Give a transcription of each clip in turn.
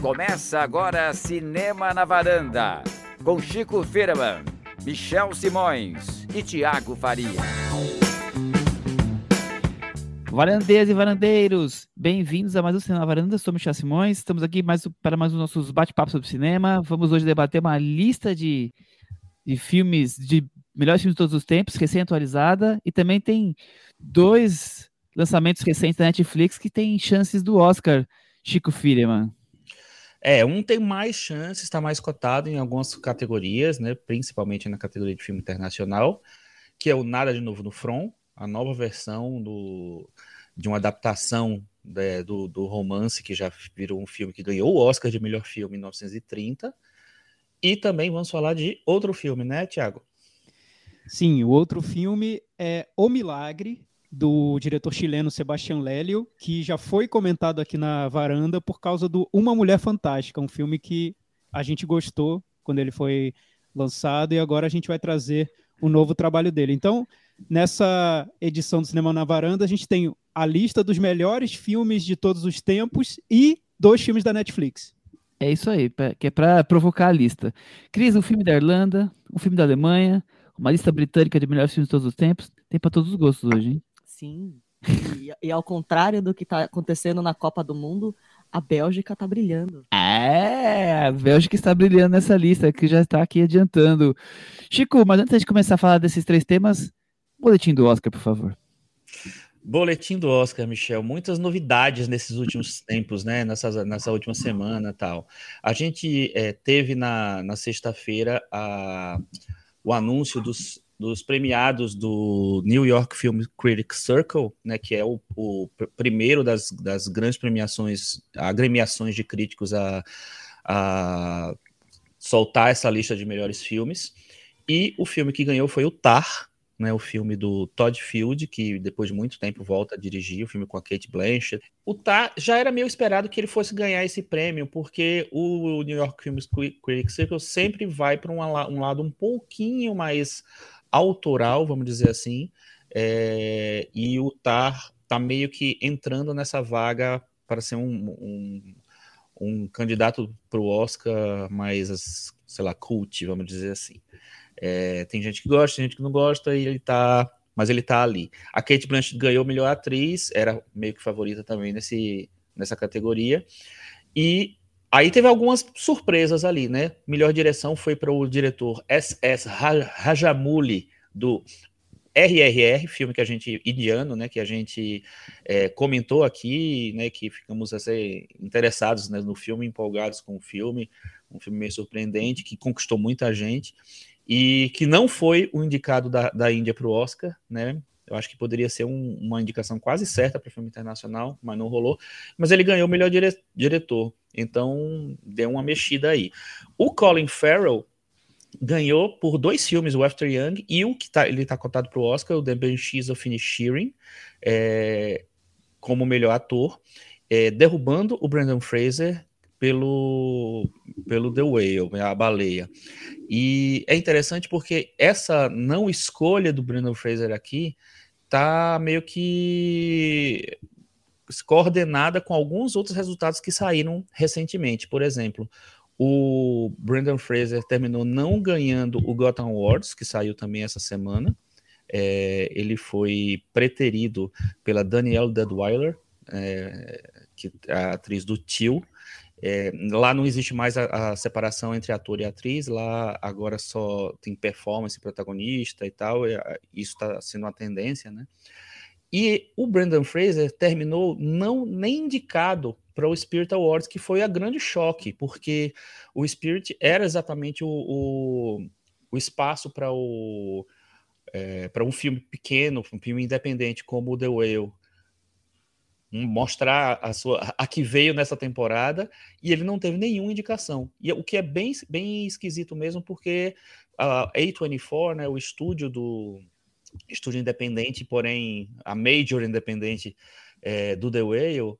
Começa agora Cinema na Varanda, com Chico Firman, Michel Simões e Tiago Faria. Varandeiras e varandeiros, bem-vindos a mais um Cinema na Varanda. Sou Michel Simões, estamos aqui mais, para mais um nossos bate-papos sobre cinema. Vamos hoje debater uma lista de, de filmes, de melhores filmes de todos os tempos, recém-atualizada, e também tem dois lançamentos recentes da Netflix que têm chances do Oscar, Chico Firman. É, um tem mais chances, está mais cotado em algumas categorias, né? Principalmente na categoria de filme internacional, que é o Nada de Novo no Front, a nova versão do, de uma adaptação né, do, do romance que já virou um filme que ganhou o Oscar de melhor filme em 1930. E também vamos falar de outro filme, né, Tiago? Sim, o outro filme é O Milagre, do diretor chileno Sebastián Lélio, que já foi comentado aqui na varanda por causa do Uma Mulher Fantástica, um filme que a gente gostou quando ele foi lançado e agora a gente vai trazer o novo trabalho dele. Então, nessa edição do Cinema na Varanda, a gente tem a lista dos melhores filmes de todos os tempos e dois filmes da Netflix. É isso aí, que é para provocar a lista. Cris, um filme da Irlanda, um filme da Alemanha, uma lista britânica de melhores filmes de todos os tempos. Tem para todos os gostos hoje, hein? Sim. E, e, ao contrário do que está acontecendo na Copa do Mundo, a Bélgica está brilhando. É, a Bélgica está brilhando nessa lista, que já está aqui adiantando. Chico, mas antes de começar a falar desses três temas, boletim do Oscar, por favor. Boletim do Oscar, Michel. Muitas novidades nesses últimos tempos, né? Nessa, nessa última semana tal. A gente é, teve na, na sexta-feira o anúncio dos dos premiados do New York Film Critics Circle, né, que é o, o primeiro das, das grandes premiações, agremiações de críticos a, a soltar essa lista de melhores filmes. E o filme que ganhou foi o Tar, né, o filme do Todd Field, que depois de muito tempo volta a dirigir, o filme com a Kate Blanchett. O Tar já era meio esperado que ele fosse ganhar esse prêmio, porque o New York Film Critics Circle sempre vai para um, um lado um pouquinho mais autoral, vamos dizer assim, é, e o Tar está meio que entrando nessa vaga para ser um, um, um candidato para o Oscar mais, sei lá, cult, vamos dizer assim. É, tem gente que gosta, tem gente que não gosta, e ele tá. Mas ele tá ali. A Kate Blanchett ganhou melhor atriz, era meio que favorita também nesse, nessa categoria. E aí teve algumas surpresas ali, né? Melhor direção foi para o diretor S.S. Rajamouli, do RRR, filme que a gente, indiano, né, que a gente é, comentou aqui, né, que ficamos assim, interessados né, no filme, empolgados com o filme, um filme meio surpreendente, que conquistou muita gente, e que não foi o indicado da, da Índia para o Oscar, né, eu acho que poderia ser um, uma indicação quase certa para filme internacional, mas não rolou. Mas ele ganhou o melhor dire diretor. Então, deu uma mexida aí. O Colin Farrell, ganhou por dois filmes, o After Young e o que tá, ele está cotado para o Oscar, o The Banshees of Inisherin, é, como melhor ator, é, derrubando o Brandon Fraser pelo, pelo The Whale, a baleia. E é interessante porque essa não escolha do Brandon Fraser aqui tá meio que coordenada com alguns outros resultados que saíram recentemente. Por exemplo, o Brandon Fraser terminou não ganhando o Gotham Awards, que saiu também essa semana. É, ele foi preterido pela Danielle Deadweiler, é, que é a atriz do Tio. É, lá não existe mais a, a, separação entre ator e atriz, lá agora só tem performance protagonista e tal, e, isso está sendo uma tendência, né? E o Brandon Fraser terminou não nem indicado para o Spirit Awards, que foi a grande choque, porque o Spirit era exatamente o, o, o espaço para o é, para um filme pequeno, um filme independente como The Whale, mostrar a sua a que veio nessa temporada e ele não teve nenhuma indicação. E o que é bem bem esquisito mesmo, porque a A24, né, o estúdio do estúdio independente, porém a major independente é, do The Whale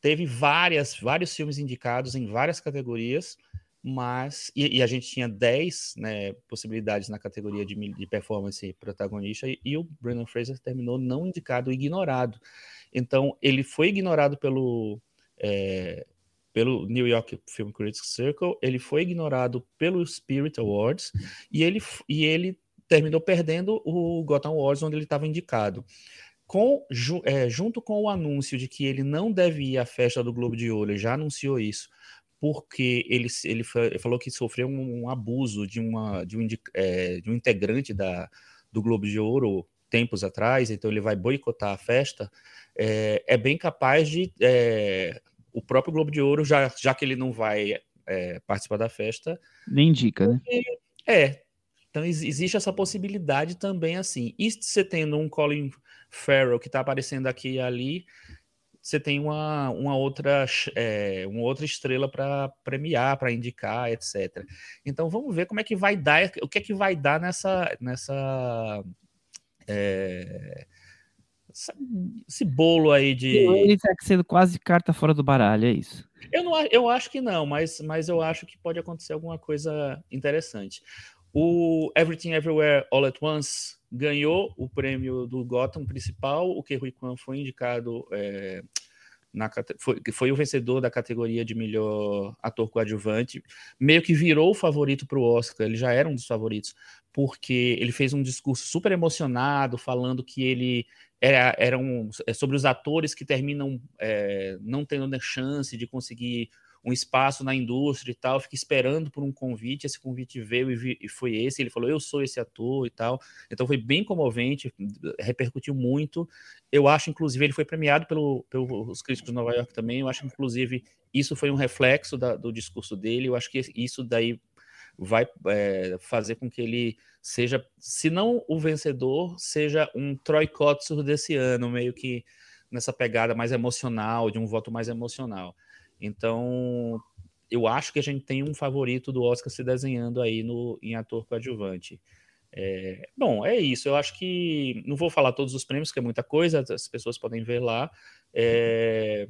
teve várias, vários filmes indicados em várias categorias, mas. E, e a gente tinha 10 né, possibilidades na categoria de, de performance protagonista, e, e, o Brandon Fraser terminou não indicado, ignorado. Então, ele foi ignorado pelo, é, pelo New York Film Critics Circle, ele foi ignorado pelo Spirit Awards e ele, e ele terminou perdendo o Gotham Awards, onde ele estava indicado. Com, ju, é, junto com o anúncio de que ele não deve ir à festa do Globo de Ouro, ele já anunciou isso, porque ele, ele, ele falou que sofreu um, um, abuso de, uma, de, um, é, de um integrante da, do Globo de Ouro tempos atrás, então ele vai boicotar a festa, é, é bem capaz de é, o próprio Globo de Ouro, já, já que ele não vai é, participar da festa. Nem indica, né? É. Então existe essa possibilidade também assim. E você tendo um Colin Farrell que está aparecendo aqui e ali, você tem uma, uma, outra, é, uma outra estrela para premiar, para indicar, etc. Então vamos ver como é que vai dar, o que é que vai dar nessa, nessa é, esse bolo aí de. Ele está sendo quase carta fora do baralho, é isso. Eu, não, eu acho que não, mas, mas eu acho que pode acontecer alguma coisa interessante. O Everything Everywhere All at Once ganhou o prêmio do Gotham principal, o que Rui Kwan foi indicado é, na, foi, foi o vencedor da categoria de melhor ator coadjuvante, meio que virou o favorito para o Oscar, ele já era um dos favoritos, porque ele fez um discurso super emocionado, falando que ele era, era um, é sobre os atores que terminam é, não tendo chance de conseguir um espaço na indústria e tal, fica esperando por um convite, esse convite veio e, vi, e, foi esse, ele falou, eu sou esse ator e tal, então foi bem comovente, repercutiu muito, eu acho, inclusive, ele foi premiado pelo, pelos críticos de Nova York também, eu acho, inclusive, isso foi um reflexo da, do discurso dele, eu acho que isso daí vai é, fazer com que ele seja, se não o vencedor, seja um Troy Kotsur desse ano, meio que nessa pegada mais emocional, de um voto mais emocional. Então, eu acho que a gente tem um favorito do Oscar se desenhando aí no, em ator coadjuvante. É, bom, é isso. Eu acho que não vou falar todos os prêmios, que é muita coisa, as pessoas podem ver lá. É,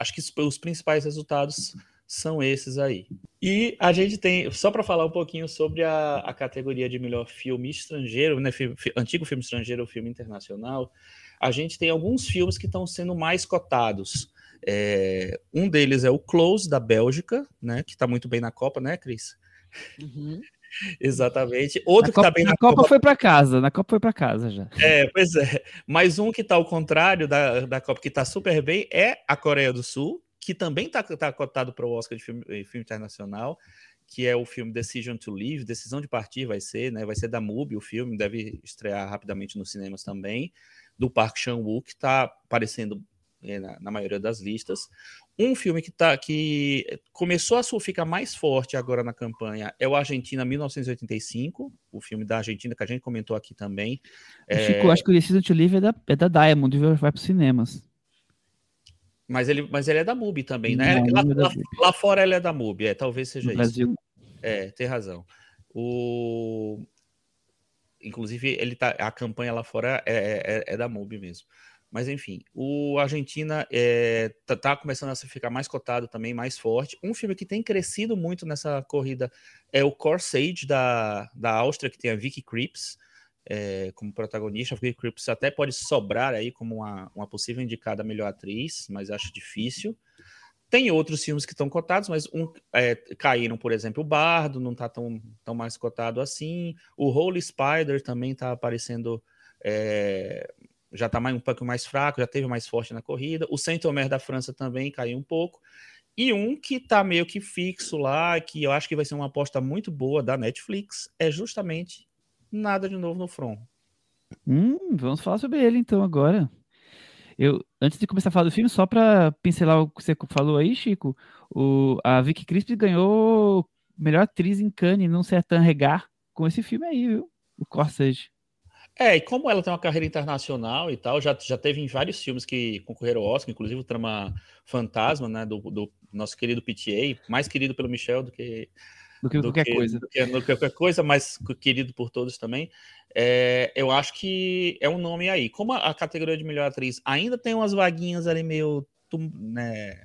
acho que os principais resultados são esses aí. E a gente tem, só para falar um pouquinho sobre a, a, categoria de melhor filme estrangeiro, né, filme, antigo filme estrangeiro ou filme internacional, a gente tem alguns filmes que estão sendo mais cotados. É, um deles é o Close, da Bélgica, né? Que está muito bem na Copa, né, Cris? Uhum. Exatamente. Outro que está bem na, na Copa, Copa foi para casa, na Copa foi para casa já. É, pois é. Mas um que está ao contrário da, da Copa, que está super bem, é a Coreia do Sul, que também está tá cotado para o Oscar de filme, filme, internacional, que é o filme Decision to Leave, Decisão de Partir vai ser, né? Vai ser da MUBI o filme, deve estrear rapidamente nos cinemas também, do Park Chan-wook, que está aparecendo é, na, na, maioria das listas. Um filme que, tá, que começou a ficar mais forte agora na campanha é o Argentina 1985, o filme da Argentina que a gente comentou aqui também. É... Chico, acho que o Decision to Live é da, é da Diamond, vai para os cinemas. Mas ele, mas ele é da MUBI também, né? Não, lá, é lá, lá, fora ele é da MUBI, é, talvez seja no isso. Brasil. É, tem razão. O... Inclusive, ele tá, a campanha lá fora é, é, é da MUBI mesmo. Mas enfim, o Argentina é, tá, tá, começando a ficar mais cotado também, mais forte. Um filme que tem crescido muito nessa corrida é o Corsage da, da Áustria, que tem a Vicky Creeps é, como protagonista. A Vicky Creeps até pode sobrar aí como uma, uma possível indicada melhor atriz, mas acho difícil. Tem outros filmes que estão cotados, mas um, é, caíram, por exemplo, o Bardo, não está tão, tão mais cotado assim. O Holy Spider também está aparecendo é, já está um pouco mais fraco, já teve mais forte na corrida. O Saint-Omer da França também caiu um pouco. E um que está meio que fixo lá, que eu acho que vai ser uma aposta muito boa da Netflix, é justamente Nada de Novo no Front. Hum, vamos falar sobre ele então agora. Eu, antes de começar a falar do filme, só para pincelar o que você falou aí, Chico, o, a Vicky Crisp ganhou melhor atriz em Cannes, num certain regard, com esse filme aí, viu? O Corsage. É, e como ela tem uma carreira internacional e tal, já, já teve em vários filmes que concorreram ao Oscar, inclusive o Trama Fantasma, né, do, do nosso querido PTA, mais querido pelo Michel do que do que do qualquer que, coisa. Do que, do que, qualquer coisa, mas querido por todos também. É, eu acho que é um nome aí. Como a, a, categoria de melhor atriz ainda tem umas vaguinhas ali meio, né,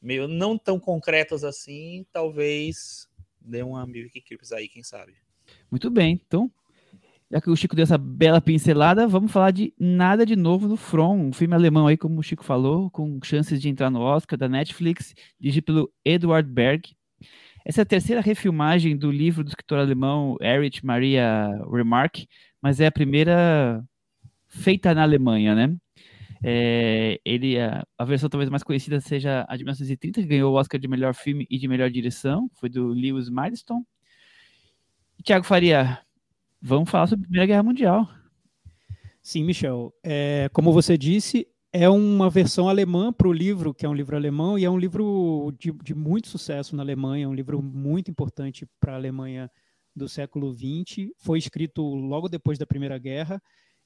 meio não tão concretas assim, talvez dê uma Milky Crips aí, quem sabe. Muito bem, então Já que o Chico deu essa bela pincelada, vamos falar de Nada de Novo no From, um filme alemão aí, como o Chico falou, com chances de entrar no Oscar da Netflix, dirigido pelo Edward Berg. Essa é a terceira refilmagem do livro do escritor alemão Erich Maria Remarque, mas é a primeira feita na Alemanha, né? É, ele, a, a, versão talvez mais conhecida seja a de 1930, que ganhou o Oscar de melhor filme e de melhor direção, foi do Lewis Milestone. Tiago Faria, vamos falar sobre a Primeira Guerra Mundial. Sim, Michel. É, como você disse, é uma versão alemã para o livro, que é um livro alemão, e é um livro de, de muito sucesso na Alemanha, um livro muito importante para a Alemanha do século XX. Foi escrito logo depois da Primeira Guerra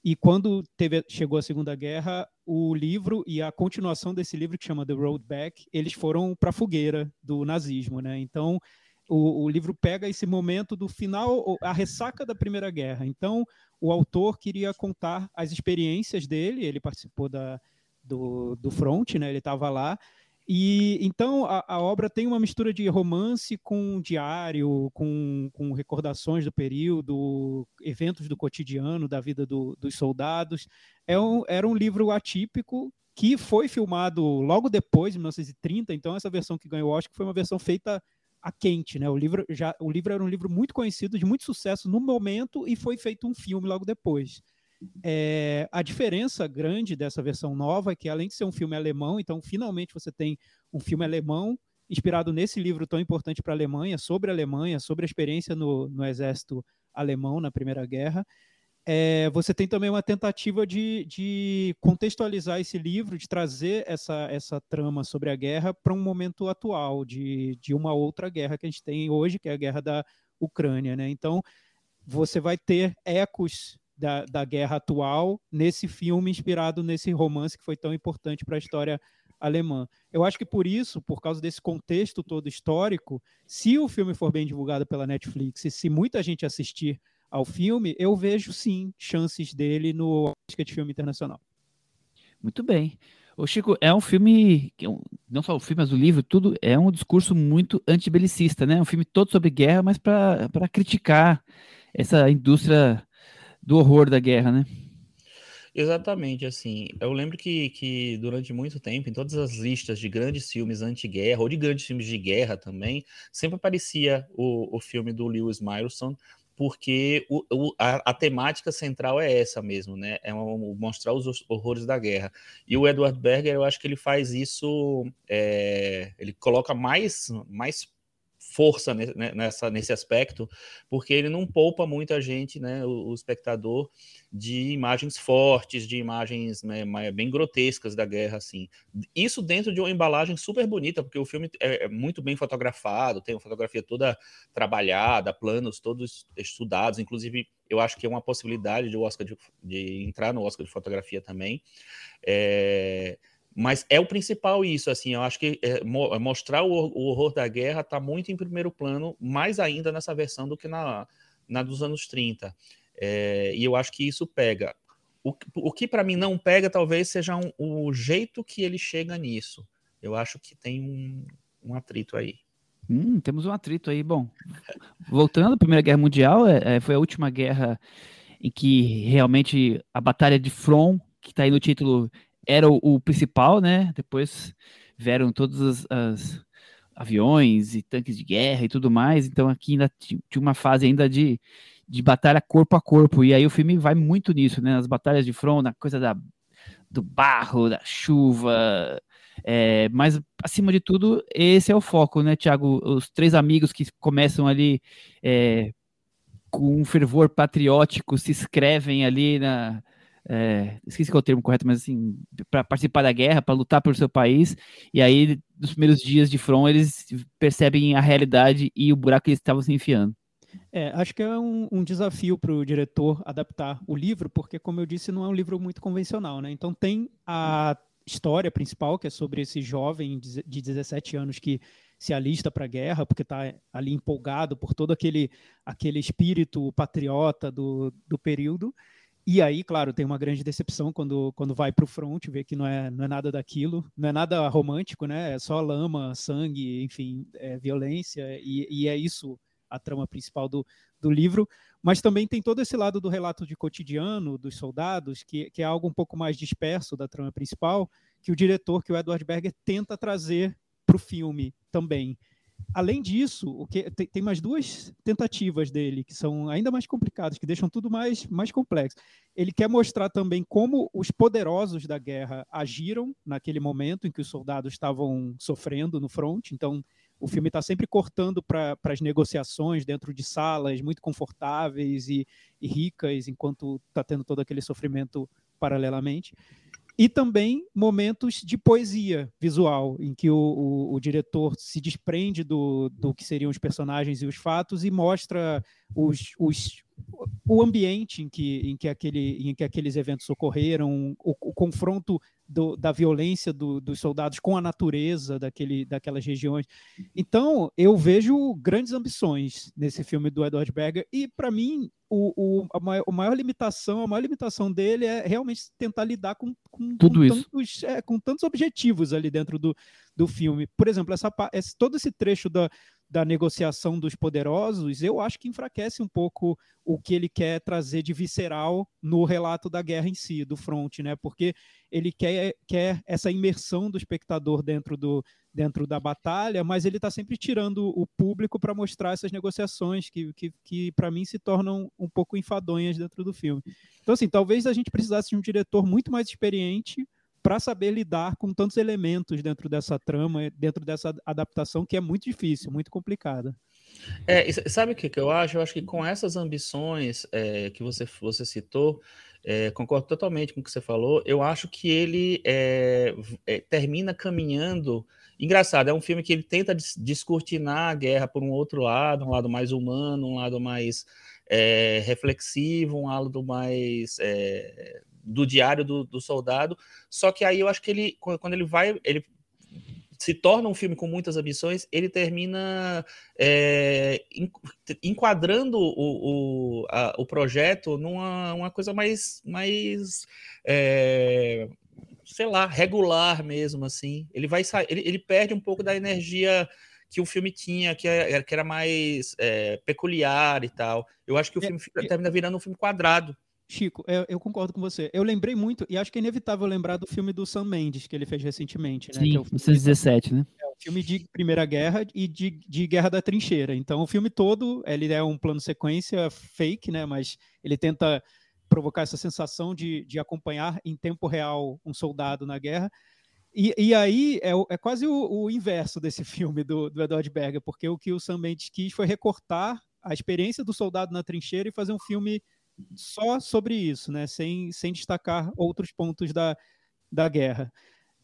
e quando teve, chegou a Segunda Guerra, o livro e a continuação desse livro, que chama The Road Back, eles foram para a fogueira do nazismo. Né? Então, o, o, livro pega esse momento do final, a ressaca da Primeira Guerra. Então, o autor queria contar as experiências dele, ele participou da, do, do front, né? ele estava lá, e então a, a, obra tem uma mistura de romance com diário, com, com recordações do período, eventos do cotidiano, da vida do, dos soldados. É um, era um livro atípico que foi filmado logo depois, em 1930. Então essa versão que ganhou o Oscar foi uma versão feita a quente, né? O livro já, o livro era um livro muito conhecido, de muito sucesso no momento e foi feito um filme logo depois. É, a diferença grande dessa versão nova é que, além de ser um filme alemão, então finalmente você tem um filme alemão inspirado nesse livro tão importante para a Alemanha, sobre a Alemanha, sobre a experiência no, no exército alemão na Primeira Guerra. É, você tem também uma tentativa de, de, contextualizar esse livro, de trazer essa, essa trama sobre a guerra para um momento atual, de, de uma outra guerra que a gente tem hoje, que é a guerra da Ucrânia. Né? Então, você vai ter ecos da, da guerra atual nesse filme inspirado nesse romance que foi tão importante para a história alemã. Eu acho que por isso, por causa desse contexto todo histórico, se o filme for bem divulgado pela Netflix e se muita gente assistir ao filme, eu vejo sim chances dele no Oscar de Filme Internacional. Muito bem. O Chico, é um filme, não só o filme, mas o livro, tudo, é um discurso muito antibelicista, né? Um filme todo sobre guerra, mas para criticar essa indústria do horror da guerra, né? Exatamente, assim, eu lembro que, que durante muito tempo, em todas as listas de grandes filmes anti-guerra, ou de grandes filmes de guerra também, sempre aparecia o, o filme do Lewis Milestone, porque o, o, a, a, temática central é essa mesmo, né? É mostrar os horrores da guerra. E o Edward Berger, eu acho que ele faz isso, é, ele coloca mais, mais força nessa, nesse aspecto, porque ele não poupa muito a gente, né, o, o espectador, de imagens fortes, de imagens né, bem grotescas da guerra, assim. Isso dentro de uma embalagem super bonita, porque o filme é, é muito bem fotografado, tem uma fotografia toda trabalhada, planos todos estudados, inclusive eu acho que é uma possibilidade de, Oscar de, de entrar no Oscar de fotografia também. É, mas é o principal isso, assim, eu acho que é, mo mostrar o, o, horror da guerra está muito em primeiro plano, mais ainda nessa versão do que na, na dos anos 30. É, e eu acho que isso pega. O, o que para mim não pega, talvez, seja um, o jeito que ele chega nisso. Eu acho que tem um, um atrito aí. Hum, temos um atrito aí. Bom, voltando à Primeira Guerra Mundial, é, é foi a última guerra em que realmente a Batalha de Front, que está aí no título, era o, o, principal, né? Depois vieram todos os as aviões e tanques de guerra e tudo mais. Então aqui ainda tinha uma fase ainda de, de batalha corpo a corpo. E aí o filme vai muito nisso, né? As batalhas de front, na coisa da, do barro, da chuva. É, mas acima de tudo, esse é o foco, né, Tiago? Os três amigos que começam ali é, com um fervor patriótico se inscrevem ali na, é, esqueci qual é o termo correto, mas assim, para participar da guerra, para lutar pelo seu país, e aí, nos primeiros dias de front, eles percebem a realidade e o buraco que eles estavam se enfiando. É, acho que é um, um desafio para o diretor adaptar o livro, porque, como eu disse, não é um livro muito convencional, né? Então tem a história principal, que é sobre esse jovem de 17 anos que se alista para a guerra, porque está ali empolgado por todo aquele, aquele espírito patriota do, do período. E aí, claro, tem uma grande decepção quando, quando vai para o front, vê que não é, não é nada daquilo, não é nada romântico, né? É só lama, sangue, enfim, é violência, e, e é isso a trama principal do, do livro, mas também tem todo esse lado do relato de cotidiano dos soldados, que, que é algo um pouco mais disperso da trama principal, que o diretor, que o Edward Berger, tenta trazer para o filme também. Além disso, o que tem, tem, mais duas tentativas dele que são ainda mais complicadas, que deixam tudo mais, mais complexo. Ele quer mostrar também como os poderosos da guerra agiram naquele momento em que os soldados estavam sofrendo no front. Então, o filme está sempre cortando para as negociações dentro de salas muito confortáveis e, e ricas, enquanto está tendo todo aquele sofrimento paralelamente e também momentos de poesia visual, em que o, o, o, diretor se desprende do, do que seriam os personagens e os fatos e mostra os, os, o ambiente em que, em, que aquele, em que aqueles eventos ocorreram, o, o confronto do, da violência do, dos soldados com a natureza daquele, daquelas regiões. Então, eu vejo grandes ambições nesse filme do Edward Berger, e para mim, o, o, a, maior, a, maior, limitação, a maior limitação dele é realmente tentar lidar com, com, Tudo com isso. Tantos, é, com tantos objetivos ali dentro do, do filme. Por exemplo, essa, esse, todo esse trecho da, da negociação dos poderosos, eu acho que enfraquece um pouco o que ele quer trazer de visceral no relato da guerra em si, do front, né? Porque ele quer, quer essa imersão do espectador dentro, do, dentro da batalha, mas ele está sempre tirando o público para mostrar essas negociações que, que, que para mim, se tornam um pouco enfadonhas dentro do filme. Então, assim, talvez a gente precisasse de um diretor muito mais experiente para saber lidar com tantos elementos dentro dessa trama, dentro dessa adaptação que é muito difícil, muito complicada. É, sabe o que, eu acho? Eu acho que com essas ambições é, que você, você citou, é, concordo totalmente com o que você falou. Eu acho que ele é, é, termina caminhando. Engraçado, é um filme que ele tenta descortinar a guerra por um outro lado, um lado mais humano, um lado mais é, reflexivo, um lado mais é, do diário do, do, soldado. Só que aí eu acho que ele, quando ele vai, ele se torna um filme com muitas ambições, ele termina é, enquadrando o, o, a, o projeto numa uma coisa mais, mais é, sei lá, regular mesmo, assim. Ele vai ele, ele perde um pouco da energia que o filme tinha, que, era, que era mais é, peculiar e tal. Eu acho que o é, filme termina virando um filme quadrado. Chico, eu, eu, concordo com você. Eu lembrei muito, e acho que é inevitável lembrar do filme do Sam Mendes, que ele fez recentemente, né? Sim, que é 1917, né? É filme de Primeira Guerra e de, de Guerra da Trincheira. Então, o filme todo, ele é um plano sequência fake, né? Mas ele tenta provocar essa sensação de, de acompanhar em tempo real um soldado na guerra. E, e aí é, é quase o, o, inverso desse filme do, do Edward Berger, porque o que o Sam Mendes quis foi recortar a experiência do soldado na trincheira e fazer um filme só sobre isso, né? sem, sem destacar outros pontos da, da guerra.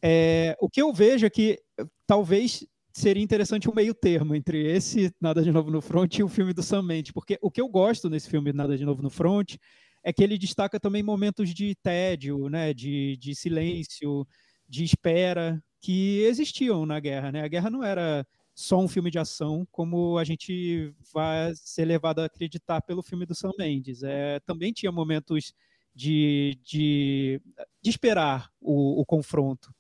É, o que eu vejo é que talvez seria interessante um meio termo entre esse Nada de Novo no Front e o filme do Sam Mendes, porque o que eu gosto nesse filme Nada de Novo no Front é que ele destaca também momentos de tédio, né, de, de silêncio, de espera que existiam na guerra, né? A guerra não era só um filme de ação, como a gente vai ser levado a acreditar pelo filme do Sam Mendes. É, também tinha momentos de, de, de esperar o, o confronto.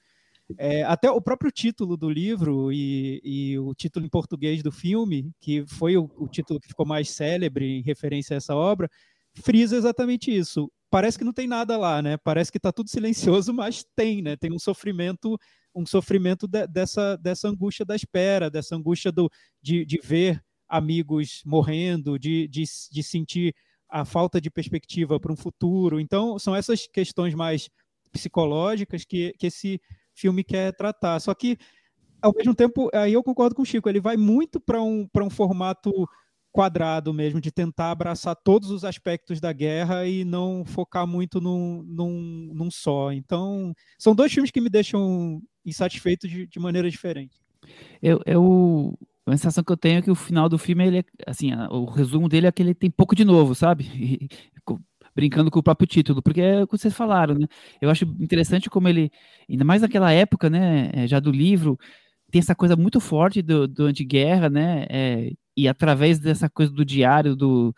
É, até o próprio título do livro e, e, o título em português do filme, que foi o, o, título que ficou mais célebre em referência a essa obra, frisa exatamente isso. Parece que não tem nada lá, né? Parece que está tudo silencioso, mas tem, né? Tem um sofrimento um sofrimento de, dessa, dessa angústia da espera, dessa angústia do, de, de ver amigos morrendo, de, de, de sentir a falta de perspectiva para um futuro. Então, são essas questões mais psicológicas que, que esse filme quer tratar. Só que, ao mesmo tempo, aí eu concordo com o Chico, ele vai muito para um, um formato quadrado mesmo, de tentar abraçar todos os aspectos da guerra e não focar muito num, num, num só. Então, são dois filmes que me deixam insatisfeito de, de maneira diferente. Eu, eu, a sensação que eu tenho é que o final do filme, ele é, assim, o resumo dele é que ele tem pouco de novo, sabe? E, brincando com o próprio título, porque é o que vocês falaram, né? Eu acho interessante como ele, ainda mais naquela época, né, é, já do livro, tem essa coisa muito forte do, do antiguerra, né? É, e através dessa coisa do diário, do,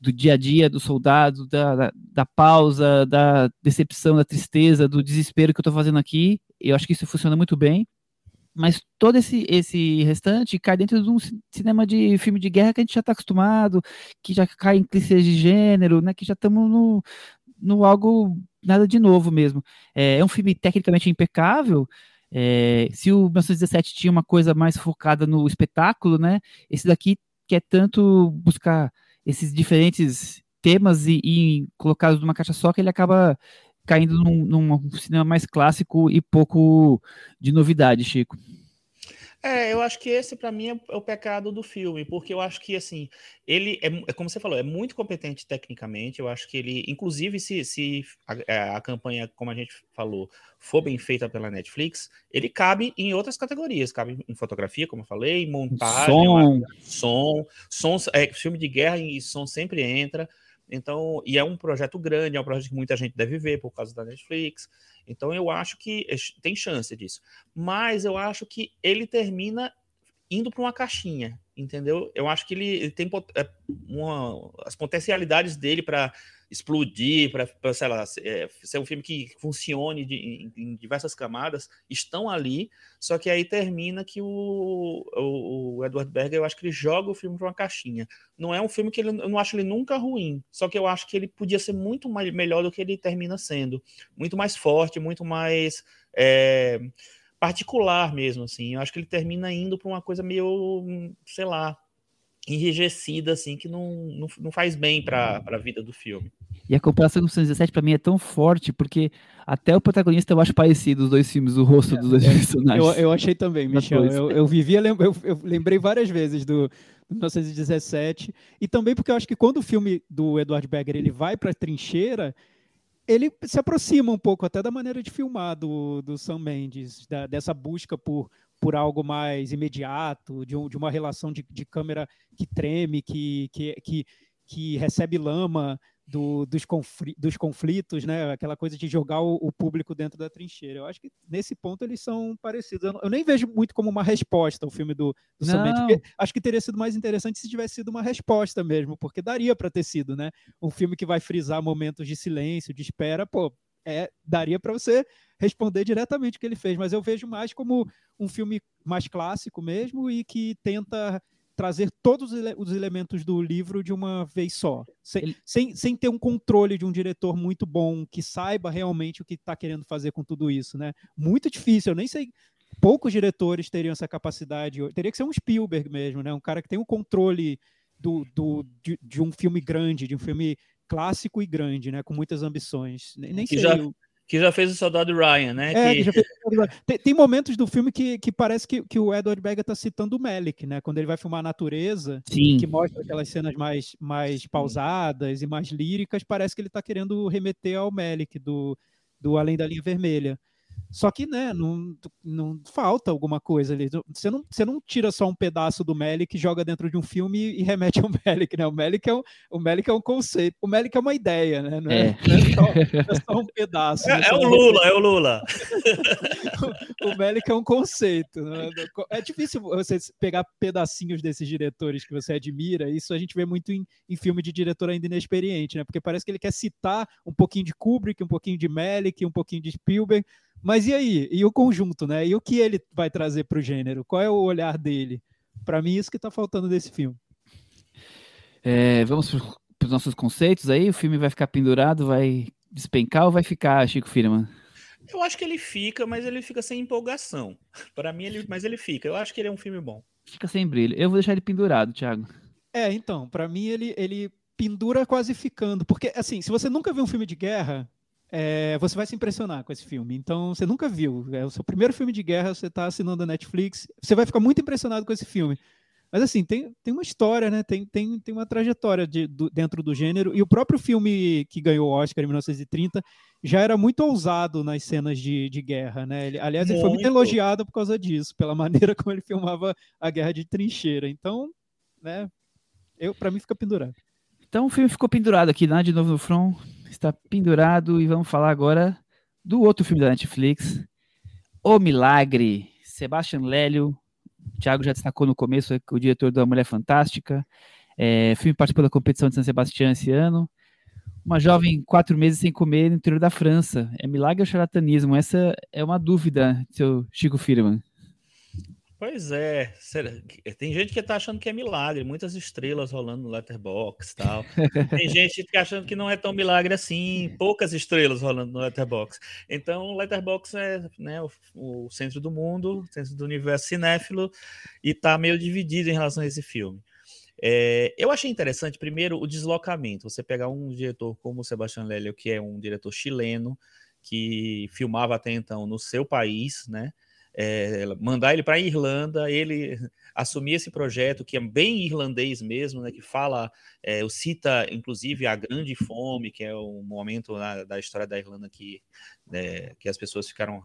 do dia a dia do soldado, da, da, da, pausa, da decepção, da tristeza, do desespero que eu estou fazendo aqui, eu acho que isso funciona muito bem. mas todo esse, esse restante cai dentro de um cinema de filme de guerra que a gente já está acostumado, que já cai em clichês de gênero, né? Que já estamos no, no algo nada de novo mesmo. É, é um filme tecnicamente impecável. É, se o 1917 tinha uma coisa mais focada no espetáculo, né? Esse daqui quer tanto buscar esses diferentes temas e, e colocados numa caixa só que ele acaba caindo num, num cinema mais clássico e pouco de novidade, Chico. É, eu acho que esse para mim é, é o pecado do filme, porque eu acho que assim, ele é, é, como você falou, é muito competente tecnicamente. Eu acho que ele, inclusive, se, se a, é, a, campanha, como a gente falou, for bem feita pela Netflix, ele cabe em outras categorias, cabe em fotografia, como eu falei, montagem, som, som, som é, filme de guerra e som sempre entra. Então, e é um projeto grande, é um projeto que muita gente deve ver por causa da Netflix. Então, eu acho que tem chance disso. Mas eu acho que ele termina indo para uma caixinha, entendeu? Eu acho que ele, ele tem é, uma, as potencialidades dele para explodir, para, sei lá, é, ser um filme que funcione de, em, em, diversas camadas, estão ali, só que aí termina que o, o, o Edward Berger, eu acho que ele joga o filme para uma caixinha. Não é um filme que ele, eu não acho ele nunca ruim, só que eu acho que ele podia ser muito mais, melhor do que ele termina sendo. Muito mais forte, muito mais... É, particular mesmo, assim. Eu acho que ele termina indo para uma coisa meio, sei lá, enrijecida, assim, que não, não, não faz bem para a vida do filme. E a comparação com o 1917 para mim é tão forte, porque até o protagonista eu acho parecido, os dois filmes, o rosto é, dos dois é, personagens. Eu, eu achei também, Michel. Eu, eu vivia, eu, eu lembrei várias vezes do 1917, e também porque eu acho que quando o filme do Edward Berger ele vai para a trincheira, ele se aproxima um pouco até da maneira de filmar do, do Sam Mendes, da, dessa busca por, por algo mais imediato, de, um, de uma relação de, de câmera que treme, que, que, que, que recebe lama, do, dos, dos, conflitos, né? Aquela coisa de jogar o, o, público dentro da trincheira. Eu acho que nesse ponto eles são parecidos. Eu, não, eu nem vejo muito como uma resposta o filme do, do Somente, acho que teria sido mais interessante se tivesse sido uma resposta mesmo, porque daria para ter sido, né? Um filme que vai frisar momentos de silêncio, de espera, pô, é, daria para você responder diretamente o que ele fez, mas eu vejo mais como um filme mais clássico mesmo e que tenta trazer todos os elementos do livro de uma vez só, sem, Ele... sem, sem ter um controle de um diretor muito bom que saiba realmente o que está querendo fazer com tudo isso, né? Muito difícil, eu nem sei. Poucos diretores teriam essa capacidade. Teria que ser um Spielberg mesmo, né? Um cara que tem um controle do, do, de, de um filme grande, de um filme clássico e grande, né? Com muitas ambições. Nem, nem sei. Já, que já fez o Soldado Ryan, né? É, que... fez... tem, tem, momentos do filme que, que parece que, que o Edward Berger está citando o Melick, né? Quando ele vai filmar a natureza, Sim. que mostra aquelas cenas mais, mais pausadas e mais líricas, parece que ele está querendo remeter ao Melick do, do Além da Linha Vermelha. Só que, né, não, não falta alguma coisa ali. Você não, você não tira só um pedaço do Melick joga dentro de um filme e, remete ao Melick, né? O Melick é um, o Melick é um conceito. O Melick é uma ideia, né? Não é, é. Não é, só, é só, um pedaço. É, é o Lula, é o Lula. o, o Melick é um conceito. Né? É difícil você pegar pedacinhos desses diretores que você admira. Isso a gente vê muito em, em filme de diretor ainda inexperiente, né? Porque parece que ele quer citar um pouquinho de Kubrick, um pouquinho de Melick, um pouquinho de Spielberg, mas e aí? E o conjunto, né? E o que ele vai trazer para o gênero? Qual é o olhar dele? Para mim, isso que está faltando desse filme. É, vamos para os nossos conceitos aí. O filme vai ficar pendurado, vai despencar ou vai ficar, Chico Firman? Eu acho que ele fica, mas ele fica sem empolgação. Para mim, ele, mas ele fica. Eu acho que ele é um filme bom. Fica sem brilho. Eu vou deixar ele pendurado, Thiago. É, então, para mim ele, ele pendura quase ficando, porque assim, se você nunca viu um filme de guerra, é, você vai se impressionar com esse filme. Então, você nunca viu. É o seu primeiro filme de guerra, você está assinando a Netflix. Você vai ficar muito impressionado com esse filme. Mas, assim, tem, tem uma história, né? Tem, tem, tem uma trajetória de, do, dentro do gênero. E o próprio filme que ganhou o Oscar em 1930 já era muito ousado nas cenas de, de guerra, né? Ele, aliás, muito. ele foi muito elogiado por causa disso, pela maneira como ele filmava a guerra de trincheira. Então, né? Eu, para mim, fica pendurado. Então, o filme ficou pendurado aqui, lá de novo no front está pendurado e vamos falar agora do outro filme da Netflix, O Milagre. Sebastian Lélio, o Thiago já destacou no começo, é o diretor da Mulher Fantástica. É, filme participou da competição de São Sebastião esse ano. Uma jovem quatro meses sem comer no interior da França. É milagre ou charlatanismo? Essa é uma dúvida, seu Chico Firman. Pois é, tem gente que tá achando que é milagre, muitas estrelas rolando no Letterbox tal. Tem gente que tá achando que não é tão milagre assim, poucas estrelas rolando no Letterbox. Então, o Letterbox é né, o, o, centro do mundo, centro do universo cinéfilo, e tá meio dividido em relação a esse filme. É, eu achei interessante, primeiro, o deslocamento. Você pegar um diretor como o Sebastián Lelio, que é um diretor chileno, que filmava até então no seu país, né? É, mandar ele para a Irlanda, ele assumir esse projeto que é bem irlandês mesmo, né, que fala, é, cita inclusive a grande fome, que é um momento na, da história da Irlanda que, é, que as pessoas ficaram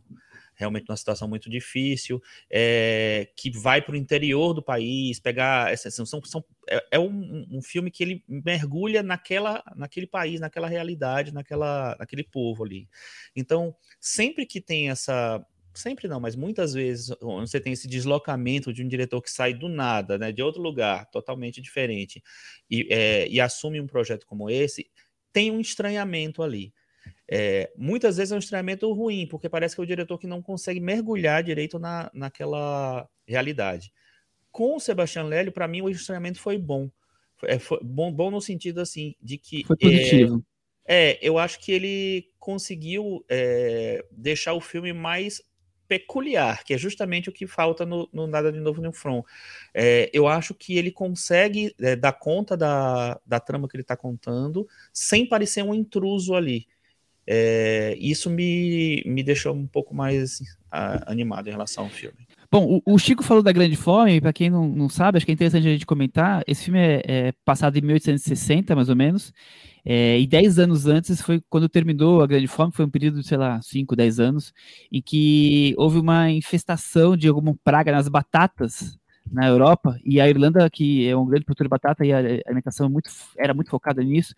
realmente numa situação muito difícil, é, que vai para o interior do país, pegar. São, são, é, é um, um, filme que ele mergulha naquela, naquele país, naquela realidade, naquela, naquele povo ali. Então, sempre que tem essa sempre não, mas muitas vezes você tem esse deslocamento de um diretor que sai do nada, né, de outro lugar, totalmente diferente, e, é, e assume um projeto como esse, tem um estranhamento ali. É, muitas vezes é um estranhamento ruim, porque parece que é o diretor que não consegue mergulhar direito na, naquela realidade. Com o Sebastião Lélio, para mim, o estranhamento foi bom. Foi, foi, bom. Bom no sentido assim de que. Foi positivo. É, é eu acho que ele conseguiu é, deixar o filme mais peculiar, que é justamente o que falta no, no Nada de Novo no Front. É, eu acho que ele consegue é, dar conta da, da trama que ele está contando sem parecer um intruso ali. É, isso me, me deixou um pouco mais a, animado em relação ao filme. Bom, o, o Chico falou da Grande Fome, para quem não, não sabe, acho que é interessante a gente comentar. Esse filme é, é passado em 1860, mais ou menos, é, e 10 anos antes foi quando terminou a Grande Fome, foi um período de, sei lá, 5, 10 anos, em que houve uma infestação de alguma praga nas batatas na Europa, e a Irlanda, que é um grande produtor de batata, e a alimentação muito, era muito focada nisso,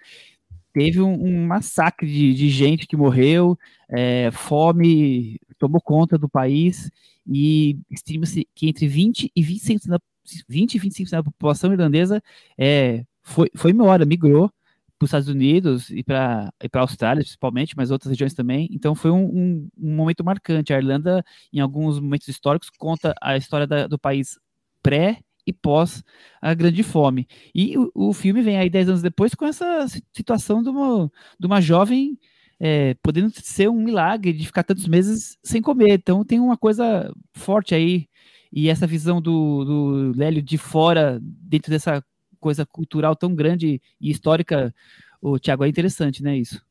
teve um, um massacre de, de, gente que morreu, é, fome tomou conta do país, e estima-se que entre 20 e 25%, da, 20 e 25% da população irlandesa é, foi, foi embora, migrou, para os Estados Unidos e para a Austrália, principalmente, mas outras regiões também. Então foi um, um, um, momento marcante. A Irlanda, em alguns momentos históricos, conta a história da, do país pré e pós a Grande Fome. E o, o, filme vem aí dez anos depois com essa situação de uma, de uma jovem é, podendo ser um milagre de ficar tantos meses sem comer. Então tem uma coisa forte aí. E essa visão do, do Lélio de fora, dentro dessa coisa cultural tão grande e histórica, o Tiago, é interessante, né, isso?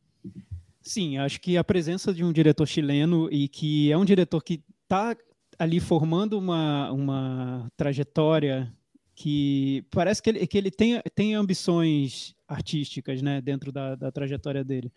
Sim, acho que a presença de um diretor chileno e que é um diretor que está ali formando uma, uma trajetória que parece que ele, que ele tem, tem ambições artísticas né, dentro da, da trajetória dele.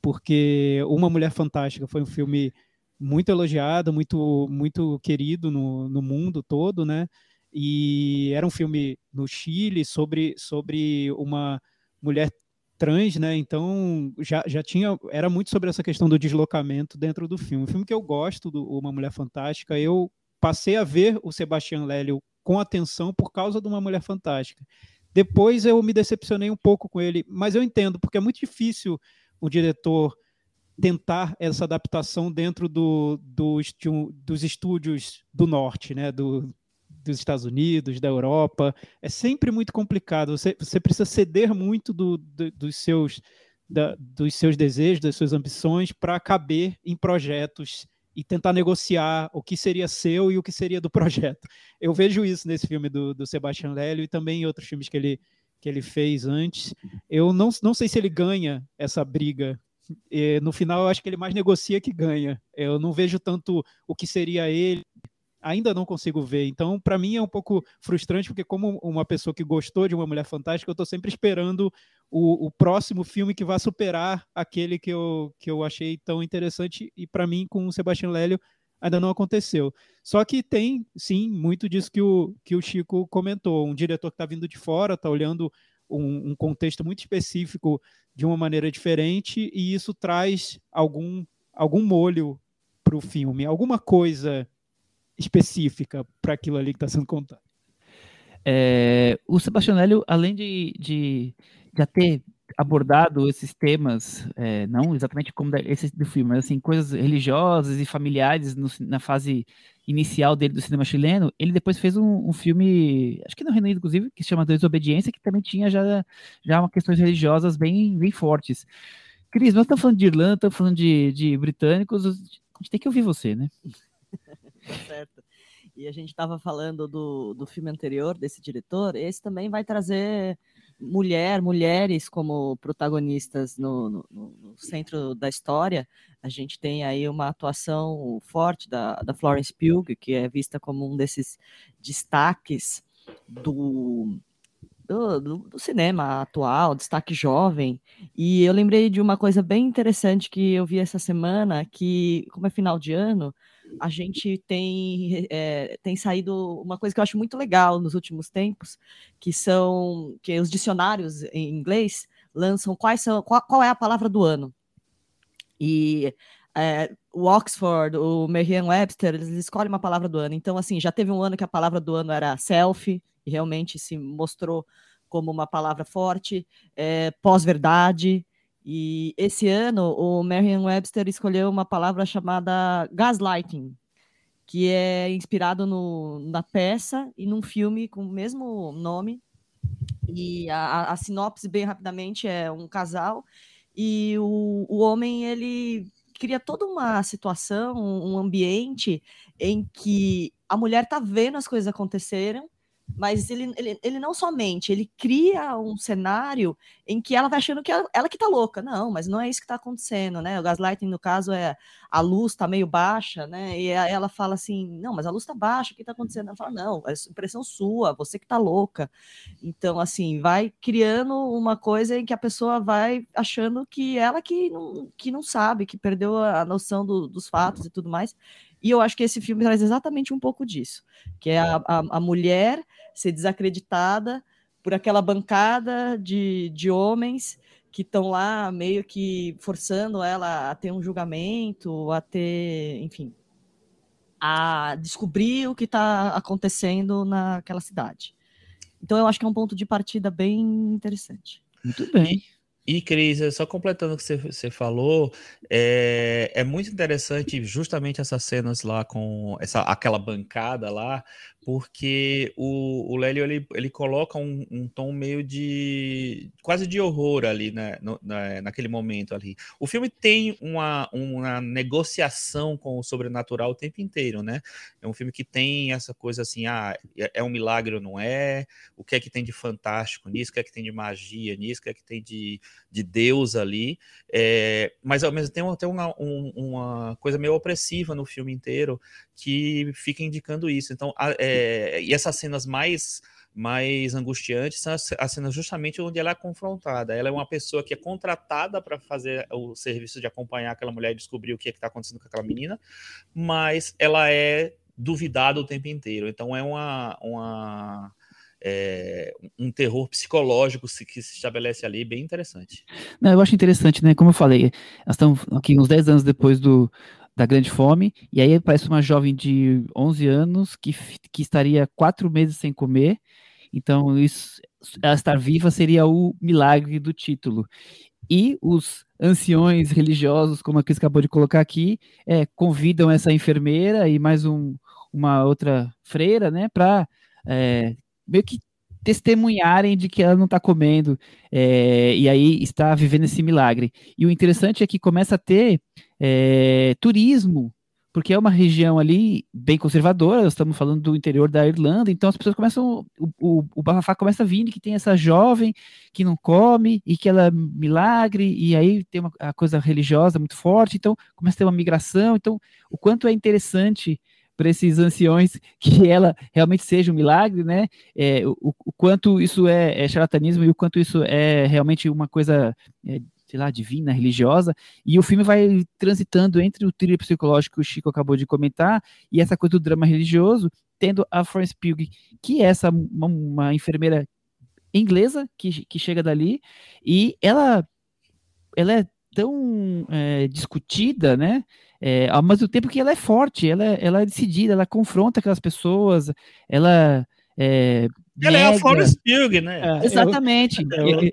Porque Uma Mulher Fantástica foi um filme muito elogiado, muito, muito querido no, no mundo todo, né? E era um filme no Chile sobre, sobre uma mulher trans, né? Então já, já tinha era muito sobre essa questão do deslocamento dentro do filme. Um filme que eu gosto do Uma Mulher Fantástica. Eu passei a ver o Sebastião Lélio com atenção por causa de Uma Mulher Fantástica. Depois eu me decepcionei um pouco com ele, mas eu entendo porque é muito difícil o diretor tentar essa adaptação dentro do, do, dos estúdios do norte, né? Do, dos Estados Unidos, da Europa. É sempre muito complicado. Você, você precisa ceder muito do, do, dos, seus, da, dos seus desejos, das suas ambições, para caber em projetos e tentar negociar o que seria seu e o que seria do projeto. Eu vejo isso nesse filme do, do Sebastian Lélio e também em outros filmes que ele, que ele fez antes. Eu não, não sei se ele ganha essa briga. E, no final, eu acho que ele mais negocia que ganha. Eu não vejo tanto o que seria ele ainda não consigo ver. Então, para mim é um pouco frustrante, porque como uma pessoa que gostou de Uma Mulher Fantástica, eu estou sempre esperando o, o, próximo filme que vai superar aquele que eu, que eu achei tão interessante. E para mim, com o Sebastião Lélio, ainda não aconteceu. Só que tem, sim, muito disso que o, que o Chico comentou. Um diretor que está vindo de fora, está olhando um, um contexto muito específico de uma maneira diferente, e isso traz algum, algum molho para o filme, alguma coisa específica para aquilo ali que está sendo contado. É, o Sebastianelli, além de, de já ter abordado esses temas, é, não exatamente como esse do filme, mas assim, coisas religiosas e familiares no, na fase inicial dele do cinema chileno, ele depois fez um, um filme, acho que no Reino Unido, inclusive, que se chama Desobediência, que também tinha já, já uma questões religiosas bem, bem fortes. Cris, nós estamos falando de Irlanda, estamos falando de, de britânicos, a gente tem que ouvir você, né? Tá certo. E a gente estava falando do, do filme anterior desse diretor, esse também vai trazer mulher, mulheres como protagonistas no, no, no, centro da história. A gente tem aí uma atuação forte da, da Florence Pugh, que é vista como um desses destaques do, do, do, cinema atual, destaque jovem. E eu lembrei de uma coisa bem interessante que eu vi essa semana, que, como é final de ano, a gente tem, é, tem saído uma coisa que eu acho muito legal nos últimos tempos, que são que os dicionários em inglês lançam quais são qual, qual é a palavra do ano. E é, o Oxford, o Merriam-Webster, eles escolhem uma palavra do ano. Então, assim, já teve um ano que a palavra do ano era selfie, e realmente se mostrou como uma palavra forte, é, pós-verdade, e esse ano o Merriam-Webster escolheu uma palavra chamada gaslighting, que é inspirado no, na peça e num filme com o mesmo nome. E a, a sinopse, bem rapidamente, é um casal e o, o homem ele cria toda uma situação, um ambiente em que a mulher tá vendo as coisas acontecerem mas ele, ele, ele não somente, ele cria um cenário em que ela vai achando que ela, ela que tá louca. Não, mas não é isso que tá acontecendo, né? O gaslighting, no caso, é a luz tá meio baixa, né? E ela fala assim, não, mas a luz tá baixa, o que tá acontecendo? Ela fala, não, é impressão sua, você que tá louca. Então, assim, vai criando uma coisa em que a pessoa vai achando que ela que não, que não sabe, que perdeu a noção do, dos fatos e tudo mais. E eu acho que esse filme traz exatamente um pouco disso, que é a, a, a mulher ser desacreditada por aquela bancada de, de homens que estão lá meio que forçando ela a ter um julgamento, a ter, enfim, a descobrir o que está acontecendo naquela cidade. Então eu acho que é um ponto de partida bem interessante. Muito bem. E, Cris, só completando o que você, você falou, é, é muito interessante justamente essas cenas lá com essa, aquela bancada lá, porque o, o Lélio ele, ele coloca um, um, tom meio de quase de horror ali né, no, na, naquele momento ali. O filme tem uma, uma negociação com o sobrenatural o tempo inteiro, né? É um filme que tem essa coisa assim, ah, é, é um milagre ou não é? O que é que tem de fantástico nisso? O que é que tem de magia nisso? O que é que tem de, de Deus ali? É, mas ao mesmo tempo tem uma, um, uma coisa meio opressiva no filme inteiro que fica indicando isso. Então, a, é, e essas cenas mais mais angustiantes são as, as, cenas justamente onde ela é confrontada. Ela é uma pessoa que é contratada para fazer o serviço de acompanhar aquela mulher e descobrir o que é está acontecendo com aquela menina, mas ela é duvidada o tempo inteiro. Então é uma, uma é, um terror psicológico que se estabelece ali bem interessante. Não, eu acho interessante, né? Como eu falei, nós estamos aqui uns 10 anos depois do, da grande fome, e aí aparece uma jovem de 11 anos que, que estaria quatro meses sem comer, então isso, ela estar viva seria o milagre do título. E os anciões religiosos, como a Cris acabou de colocar aqui, é, convidam essa enfermeira e mais um, uma outra freira, né, para é, meio que testemunharem de que ela não está comendo é, e aí está vivendo esse milagre. E o interessante é que começa a ter é, turismo, porque é uma região ali bem conservadora, estamos falando do interior da Irlanda, então as pessoas começam, o, o, o bafafá começa a vir que tem essa jovem que não come e que ela é milagre, e aí tem uma a coisa religiosa muito forte, então começa a ter uma migração, então o quanto é interessante para esses anciões que ela realmente seja um milagre, né? É, o, o, quanto isso é, é, charlatanismo e o quanto isso é realmente uma coisa, é, sei lá, divina, religiosa. E o filme vai transitando entre o thriller psicológico que o Chico acabou de comentar e essa coisa do drama religioso, tendo a Florence Pugh, que é essa uma, uma enfermeira inglesa que, que chega dali e ela ela é tão é, discutida, né? É, ao mesmo tempo que ela é forte, ela, ela é decidida, ela confronta aquelas pessoas, ela é, Ela é a Florence Pugh, né? É, Exatamente. eu- Eu,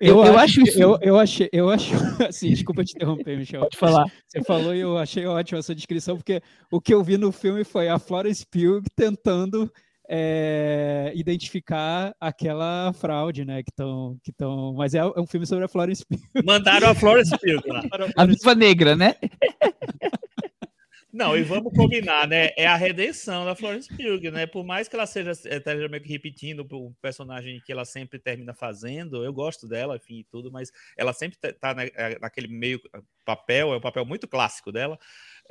eu- Eu, acho, acho eu, eu achei, eu acho, assim, desculpa te interromper, Michel. Pode falar. Você falou e eu achei ótima essa descrição, porque o que eu vi no filme foi a Florence Pugh tentando é, identificar aquela fraude, né? Que estão, que tão, mas é, é um filme sobre a Florence Pugh. Mandaram a Florence Pugh lá. A Viva Negra, né? Não, e vamos combinar, né? É a redenção da Florence Pugh, né? Por mais que ela seja esteja meio que repetindo o personagem que ela sempre termina fazendo, eu gosto dela, enfim, e tudo, mas ela sempre tá- tá na- naquele meio papel, é um papel muito clássico dela.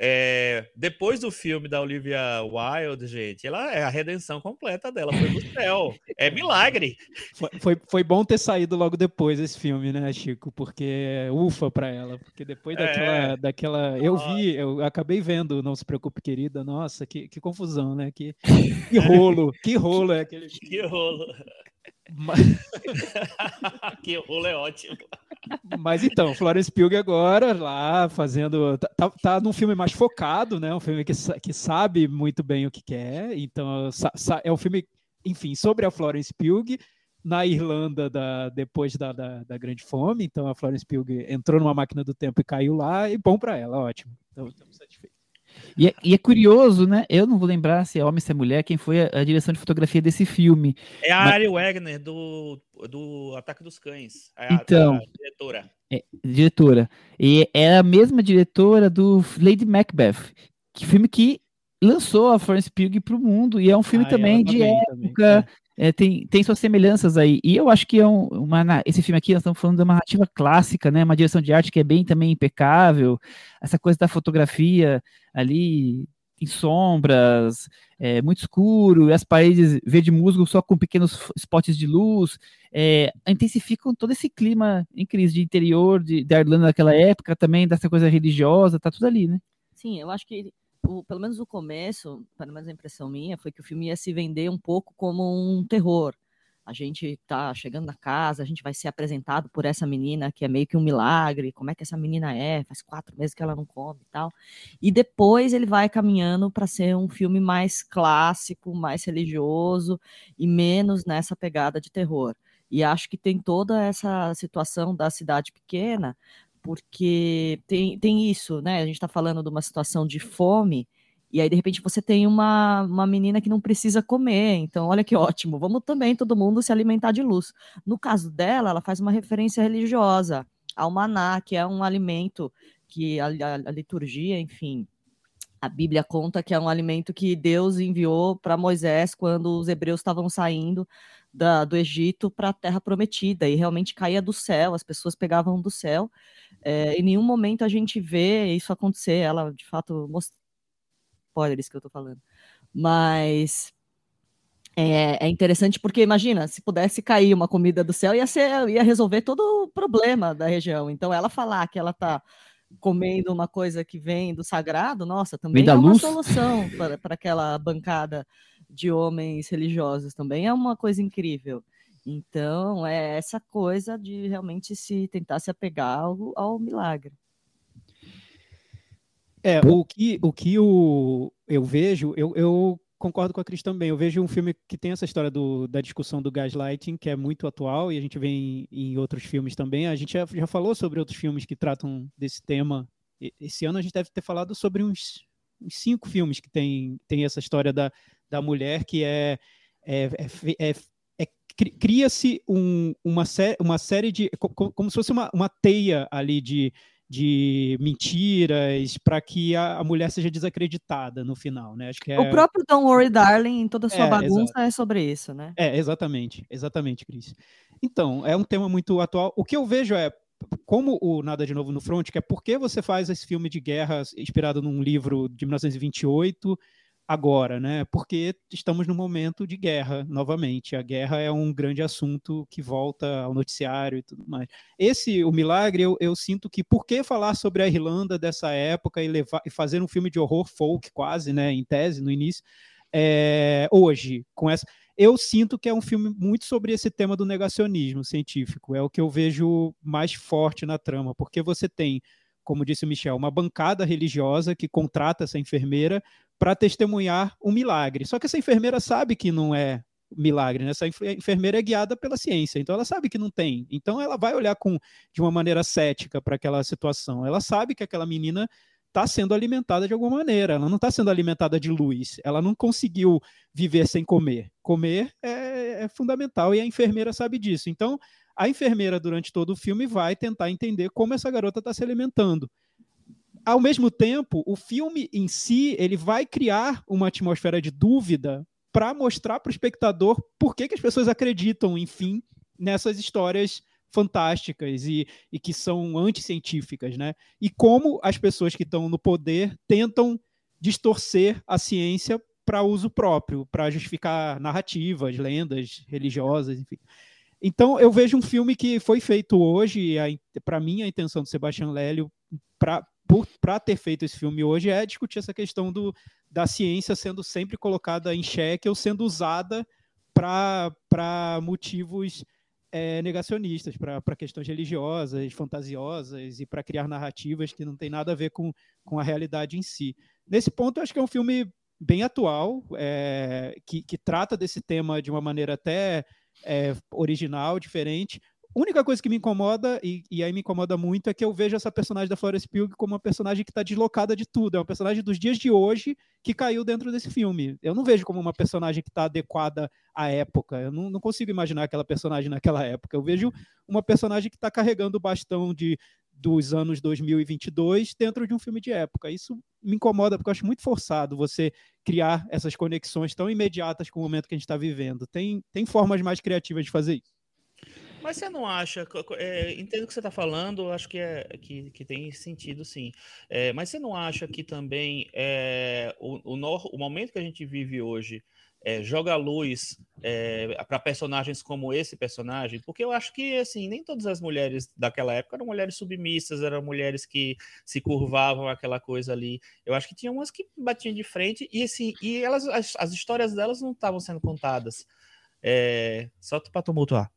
É, depois do filme da Olivia Wilde, gente, ela é a redenção completa dela, foi pro céu. É milagre. Foi, foi, foi bom ter saído logo depois esse filme, né, Chico? Porque ufa pra ela, porque depois É. daquela, daquela, eu vi, eu acabei vendo, não se preocupe, querida. Nossa, que, que confusão, né? Que, que rolo, que rolo é aquele. Que rolo. Mas, que rolo é ótimo. mas então, Florence Pugh agora lá fazendo, tá, tá, tá num filme mais focado, né? Um filme que, que sabe muito bem o que quer. Então, é um filme, enfim, sobre a Florence Pugh na Irlanda da, depois da, da, da Grande Fome. Então, a Florence Pugh entrou numa máquina do tempo e caiu lá, e bom para ela, ótimo. Então, estamos satisfeitos. E é, e é curioso, né? Eu não vou lembrar se é homem ou se é mulher, quem foi a, a direção de fotografia desse filme. É a Mas- Ari Wegner do, do Ataque dos Cães. a- Então. a diretora. diretora. E é a mesma diretora do Lady Macbeth, que filme que lançou a Florence Pugh para o mundo e é um filme Ah, também de bem também, época. É, tem, tem suas semelhanças aí. E eu acho que é um, uma, esse filme aqui, nós estamos falando de uma narrativa clássica, né? Uma direção de arte que é bem também impecável. Essa coisa da fotografia ali em sombras, é, muito escuro, e as paredes verde musgo só com pequenos spots de luz, é, intensificam todo esse clima em crise de interior de, da Irlanda naquela época, também dessa coisa religiosa, tá tudo ali, né? Sim, eu acho que o- pelo menos o começo, pelo menos a impressão minha, foi que o filme ia se vender um pouco como um terror. A gente tá chegando na casa, a gente vai ser apresentado por essa menina que é meio que um milagre. Como é que essa menina é? Faz quatro meses que ela não come e tal. E depois ele vai caminhando para ser um filme mais clássico, mais religioso e menos nessa pegada de terror. E acho que tem toda essa situação da cidade pequena, porque tem, tem isso, né? A gente está falando de uma situação de fome, e aí, de repente, você tem uma, uma menina que não precisa comer. Então, olha que ótimo, vamos também todo mundo se alimentar de luz. No caso dela, ela faz uma referência religiosa ao maná, que é um alimento que a, a- a liturgia, enfim, a Bíblia conta que é um alimento que Deus enviou para Moisés quando os hebreus estavam saindo da- do Egito para a Terra Prometida e realmente caía do céu, as pessoas pegavam do céu. É, em nenhum momento a gente vê isso acontecer. Ela, de fato, mostrou spoilers que eu tô falando. Mas é, é interessante porque imagina, se pudesse cair uma comida do céu, ia ser, ia resolver todo o problema da região. Então, ela falar que ela tá comendo uma coisa que vem do sagrado, nossa, também é uma luz. solução para aquela bancada de homens religiosos também é uma coisa incrível. Então, é essa coisa de realmente se tentar se apegar ao, ao milagre. É, o que, o que o, eu vejo, eu, eu concordo com a Cris também. Eu vejo um filme que tem essa história do, da discussão do gaslighting, que é muito atual, e a gente vê em, em outros filmes também. A gente já, já falou sobre outros filmes que tratam desse tema. Esse ano a gente deve ter falado sobre uns, uns cinco filmes que tem, tem essa história da, da mulher que é. é, é é- é- cri- Cria-se um- uma, sé- uma série de. co- co- Como se fosse uma, uma teia ali de, de mentiras para que a, a mulher seja desacreditada no final, né? Acho que é, O próprio Don't Worry Darling, em toda a sua É, bagunça, é sobre isso, né? é exatamente, exatamente, Cris. Então, é um tema muito atual. O que eu vejo é como o Nada de Novo no Front, que é por que você faz esse filme de guerra inspirado num livro de 1928 agora, né? Porque estamos num momento de guerra novamente. A guerra é um grande assunto que volta ao noticiário e tudo mais. Esse, o milagre, eu, eu sinto que por que falar sobre a Irlanda dessa época e levar e fazer um filme de horror folk quase, né? Em tese no início, é, hoje com essa eu sinto que é um filme muito sobre esse tema do negacionismo científico. É o que eu vejo mais forte na trama, porque você tem, como disse o Michel, uma bancada religiosa que contrata essa enfermeira para testemunhar um milagre. Só que essa enfermeira sabe que não é milagre, né? Essa enfermeira é guiada pela ciência, então ela sabe que não tem. Então ela vai olhar com de uma maneira cética para aquela situação. Ela sabe que aquela menina está sendo alimentada de alguma maneira. Ela não está sendo alimentada de luz. Ela não conseguiu viver sem comer. Comer é, é fundamental e a enfermeira sabe disso. Então a enfermeira durante todo o filme vai tentar entender como essa garota está se alimentando ao mesmo tempo, o filme em si ele vai criar uma atmosfera de dúvida para mostrar para o espectador por que, que as pessoas acreditam, enfim, nessas histórias fantásticas e, e que são anticientíficas, né? E como as pessoas que estão no poder tentam distorcer a ciência para uso próprio, para justificar narrativas, lendas religiosas, enfim. Então, eu vejo um filme que foi feito hoje, para mim, a intenção do Sebastião Lélio, para ter feito esse filme hoje, é discutir essa questão do, da ciência sendo sempre colocada em xeque ou sendo usada para motivos é, negacionistas, para questões religiosas, fantasiosas e para criar narrativas que não tem nada a ver com, com a realidade em si. Nesse ponto, eu acho que é um filme bem atual, é, que, que trata desse tema de uma maneira até é, original, diferente, única coisa que me incomoda, e, e, aí me incomoda muito, é que eu vejo essa personagem da Florence Pugh como uma personagem que está deslocada de tudo. É uma personagem dos dias de hoje que caiu dentro desse filme. Eu não vejo como uma personagem que está adequada à época. Eu não, não, consigo imaginar aquela personagem naquela época. Eu vejo uma personagem que está carregando o bastão de dos anos 2022 dentro de um filme de época. Isso me incomoda porque eu acho muito forçado você criar essas conexões tão imediatas com o momento que a gente está vivendo. Tem, tem formas mais criativas de fazer isso. Mas você não acha, é, entendo o que você está falando, acho que, é, que, que tem sentido sim. É, mas você não acha que também é, o, o, o, momento que a gente vive hoje é, joga luz é, para personagens como esse personagem? Porque eu acho que assim, nem todas as mulheres daquela época eram mulheres submissas, eram mulheres que se curvavam aquela coisa ali. Eu acho que tinha umas que batiam de frente e assim, e elas, as, as histórias delas não estavam sendo contadas. É, só para tumultuar.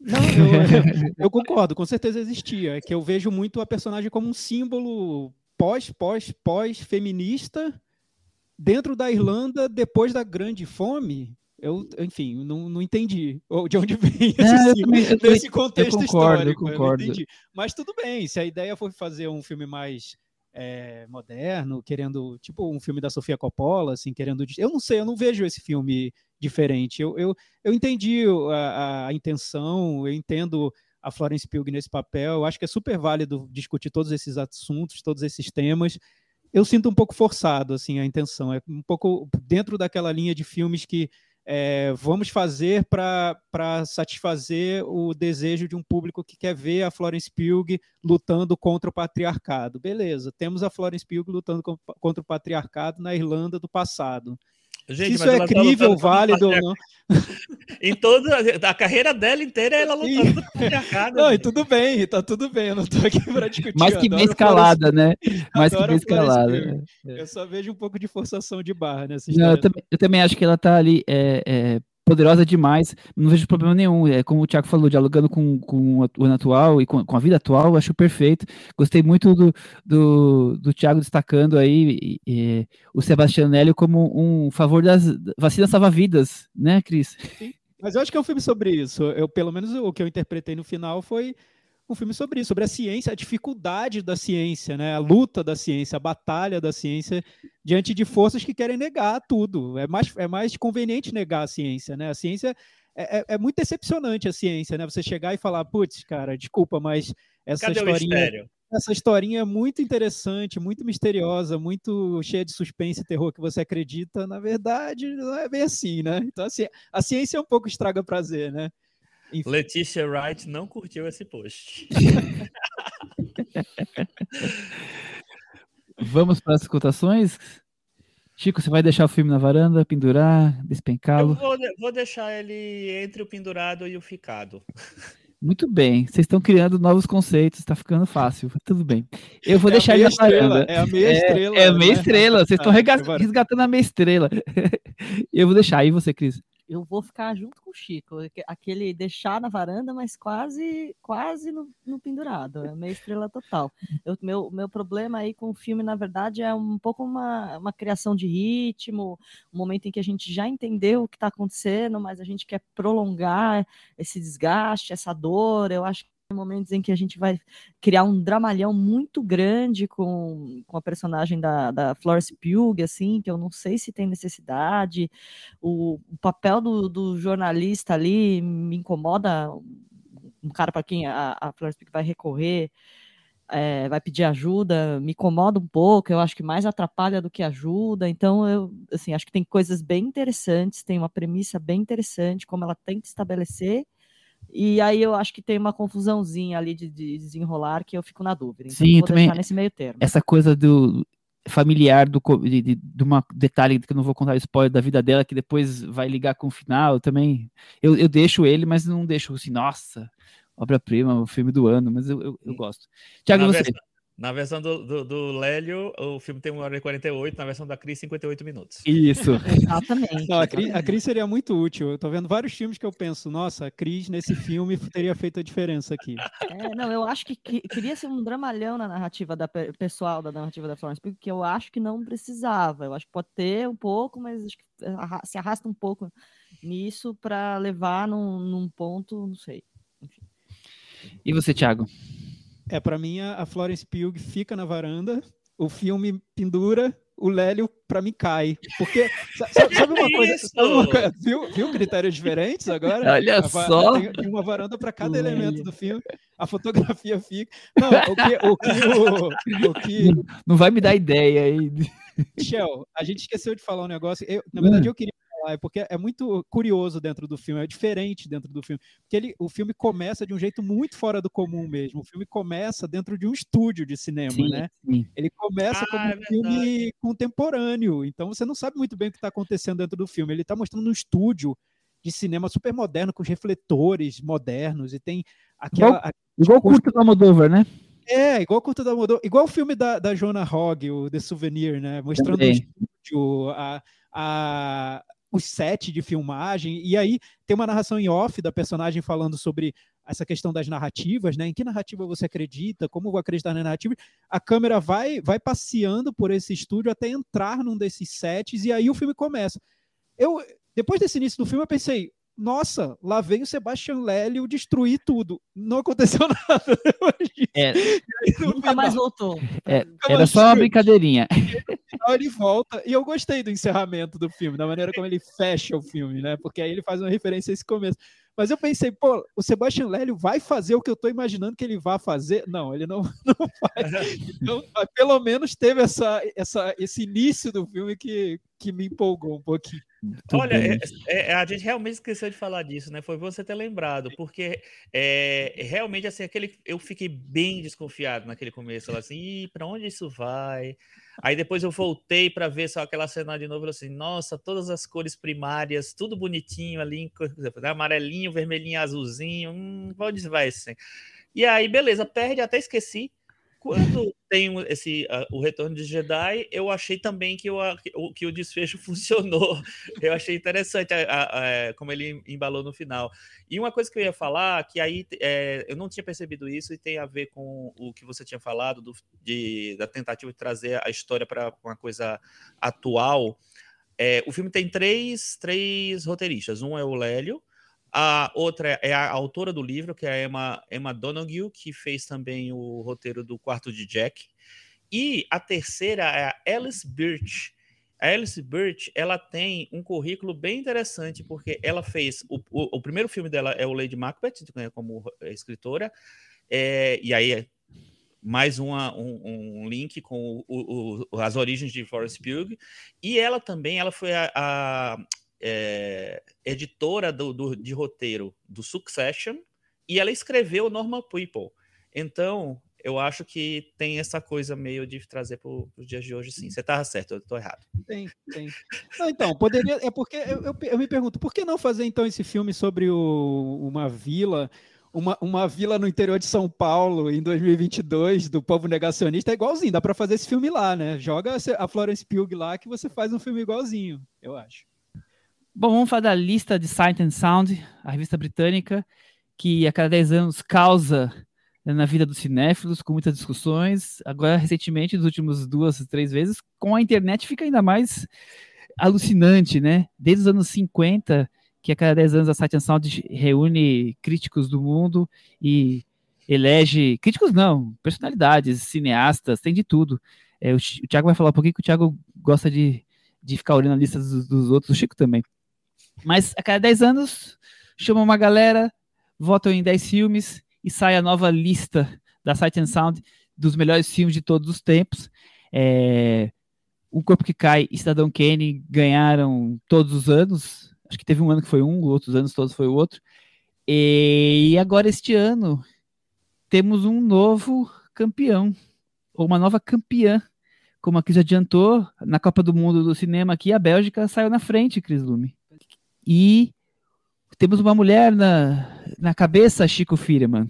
Não, eu, eu, concordo, com certeza existia. É que eu vejo muito a personagem como um símbolo pós, pós, pós feminista dentro da Irlanda depois da Grande Fome. Eu, enfim, não, não entendi de onde vem esse também, nesse contexto eu concordo, histórico. Eu concordo. Eu. Mas tudo bem, se a ideia for fazer um filme mais é, moderno, querendo, tipo um filme da Sofia Coppola, assim, querendo. Eu não sei, eu não vejo esse filme diferente. Eu, eu, eu entendi a, a intenção, eu entendo a Florence Pugh nesse papel, eu acho que é super válido discutir todos esses assuntos, todos esses temas. Eu sinto um pouco forçado, assim, a intenção. É um pouco dentro daquela linha de filmes que é, vamos fazer para satisfazer o desejo de um público que quer ver a Florence Pugh lutando contra o patriarcado. Beleza, temos a Florence Pugh lutando contra o patriarcado na Irlanda do passado. Gente, isso é tá crível, tá válido ou não. em toda a carreira dela inteira, ela lutando contra o patriarcado. Não, e tudo bem, tá tudo bem, eu não tô aqui para discutir. Mais que bem escalada, né? Mais que bem escalada. Eu só vejo um pouco de forçação de barra nessa história. Não, eu, também, eu, também, acho que ela tá ali é, é poderosa demais, não vejo problema nenhum. É como o Thiago falou, dialogando com, com o ano atual e com, com a vida atual, acho perfeito. Gostei muito do, do, do Thiago destacando aí e, e, o como um favor das vacinas salva-vidas, né, Cris? Mas eu acho que é um filme sobre isso. Eu, pelo menos o que eu interpretei no final foi um filme sobre isso, sobre a ciência, a dificuldade da ciência, né? a luta da ciência, a batalha da ciência diante de forças que querem negar tudo. É mais, é mais conveniente negar a ciência. Né? A ciência é, é, é muito decepcionante a ciência, né? Você chegar e falar, putz, cara, desculpa, mas essa Cadê historinha. Essa historinha é muito interessante, muito misteriosa, muito cheia de suspense e terror que você acredita. Na verdade, não é bem assim, né? Então, assim, a ciência é um pouco estraga prazer, né? Enfim. Letícia Wright não curtiu esse post. Vamos para as cotações? Chico, você vai deixar o filme na varanda, pendurar, despencá-lo? Vou, vou, deixar ele entre o pendurado e o ficado. Muito bem, vocês estão criando novos conceitos, está ficando fácil, tudo bem. Eu vou é deixar ele na varanda. É a meia é, estrela. É a meia né? estrela, vocês estão ah, resgatando a meia estrela. Eu vou deixar, aí você, Cris? Eu vou ficar junto com o Chico. Aquele deixar na varanda, mas quase quase no, no pendurado. É meio estrela total. Eu, meu, meu problema aí com o filme, na verdade, é um pouco uma, uma criação de ritmo, um momento em que a gente já entendeu o que está acontecendo, mas a gente quer prolongar esse desgaste, essa dor. Eu acho momentos em que a gente vai criar um dramalhão muito grande com, com a personagem da, da Florence Pugh, assim, que eu não sei se tem necessidade. O, o papel do, do, jornalista ali me incomoda, um cara para quem a, a Florence Pugh vai recorrer, é, vai pedir ajuda, me incomoda um pouco, eu acho que mais atrapalha do que ajuda, então eu, assim, acho que tem coisas bem interessantes, tem uma premissa bem interessante, como ela tenta estabelecer, e aí eu acho que tem uma confusãozinha ali de, de desenrolar que eu fico na dúvida. Então Sim, eu também. nesse meio termo. Essa coisa do familiar do de, de, de uma detalhe que eu não vou contar spoiler da vida dela que depois vai ligar com o final também. Eu, eu deixo ele, mas não deixo assim, nossa, obra-prima, o filme do ano, mas eu, eu, eu gosto. Tiago, você. Versão, na versão do, do, do, Lélio, o filme tem 1 hora e 48, na versão da Cris, 58 minutos. Isso. Exatamente. Não, a, Cris, a, Cris, seria muito útil. Eu tô vendo vários filmes que eu penso, nossa, a Cris nesse filme teria feito a diferença aqui. É, não, eu acho que, que queria ser um dramalhão na narrativa da pessoal, da narrativa da Florence porque eu acho que não precisava. Eu acho que pode ter um pouco, mas acho que se arrasta um pouco nisso para levar num, num ponto, não sei. Enfim. E você, Thiago? É, para mim, a Florence Pugh fica na varanda, o filme pendura, o Lélio, para mim, cai. Porque, sabe, sabe uma coisa? Sabe uma coisa viu, viu critérios diferentes agora? Olha só! Tem, uma varanda para cada Lélio. elemento do filme, a fotografia fica. Não, o que. O que, o, o que... Não vai me dar ideia aí. Michel, a gente esqueceu de falar um negócio. Eu, na verdade, eu queria falar, porque é muito curioso dentro do filme, é diferente dentro do filme. Porque ele, o filme começa de um jeito muito fora do comum mesmo. O filme começa dentro de um estúdio de cinema, sim, né? Sim. Ele começa ah, como é um filme contemporâneo. Então você não sabe muito bem o que está acontecendo dentro do filme. Ele está mostrando um estúdio de cinema super moderno, com refletores modernos, e tem aquela. Igual, igual o curto da Moldova, né? É, igual o curto da Moldova, igual o filme da, da Joana Hogg, o The Souvenir, né? Mostrando Também. o estúdio, a, a, o set de filmagem, e aí tem uma narração em off da personagem falando sobre essa questão das narrativas, né? Em que narrativa você acredita? Como vou acreditar na narrativa? A câmera vai vai passeando por esse estúdio até entrar num desses sets e aí o filme começa. Eu depois desse início do filme eu pensei, nossa, lá vem o Sebastian Lélio destruir tudo. Não aconteceu nada. É, nunca mais voltou. É, era só uma brincadeirinha. Ele volta, e eu gostei do encerramento do filme, da maneira como ele fecha o filme, né? Porque aí ele faz uma referência a esse começo. Mas eu pensei, pô, o Sebastian Lélio vai fazer o que eu estou imaginando que ele vai fazer? Não, ele não, não faz. Então, pelo menos teve essa, essa, esse início do filme que, que me empolgou um pouquinho. Olha, é, é, a gente realmente esqueceu de falar disso, né? Foi você ter lembrado, porque é, realmente assim, aquele, eu fiquei bem desconfiado naquele começo, assim, para onde isso vai? Aí depois eu voltei para ver só aquela cena de novo, assim, nossa, todas as cores primárias, tudo bonitinho ali, amarelinho, vermelhinho, azulzinho, hum, onde vai assim? E aí, beleza, perde, até esqueci. Quando tem esse uh, o retorno de Jedi, eu achei também que o, que o desfecho funcionou. Eu achei interessante a, a, a, como ele embalou no final. E uma coisa que eu ia falar, que aí é, eu não tinha percebido isso e tem a ver com o que você tinha falado do, de, da tentativa de trazer a história para uma coisa atual. É, o filme tem três, três roteiristas. Um é o Lélio, a outra é a autora do livro, que é a Emma, Emma Donoghue, que fez também o roteiro do Quarto de Jack. E a terceira é a Alice Birch. A Alice Birch, ela tem um currículo bem interessante, porque ela fez... O, o, o primeiro filme dela é o Lady Macbeth, como escritora. É, e aí é mais uma, um, um, link com o, as origens de Florence Pugh. E ela também, ela foi a, a é, editora do, do, de roteiro do Succession e ela escreveu Normal People. Então, eu acho que tem essa coisa meio de trazer para os dias de hoje, sim. Você estava certo, eu estou errado. Tem, tem. Não, então, poderia. É porque eu, eu, eu, me pergunto, por que não fazer então esse filme sobre o, uma vila? Uma, uma vila no interior de São Paulo em 2022 do povo negacionista é igualzinho, dá para fazer esse filme lá, né? Joga a Florence Pugh lá que você faz um filme igualzinho, eu acho. Bom, vamos falar da lista de Sight and Sound, a revista britânica, que a cada 10 anos causa na vida dos cinéfilos, com muitas discussões. Agora, recentemente, nas últimas duas, três vezes, com a internet fica ainda mais alucinante, né? Desde os anos 50, que a cada 10 anos a Sight and Sound reúne críticos do mundo e elege críticos não, personalidades, cineastas, tem de tudo. É, o, o Thiago vai falar um pouquinho que o Thiago gosta de, de ficar olhando a lista dos, dos outros, o Chico também. Mas a cada 10 anos, chama uma galera, votam em 10 filmes e sai a nova lista da Sight and Sound dos melhores filmes de todos os tempos. É, o Corpo que Cai e Cidadão Kane ganharam todos os anos. Acho que teve um ano que foi um, outros anos todos foi o outro. E agora, este ano, temos um novo campeão, ou uma nova campeã. Como a Cris adiantou, na Copa do Mundo do Cinema aqui, a Bélgica saiu na frente, Cris Lume. E temos uma mulher na, na cabeça, Chico Firman.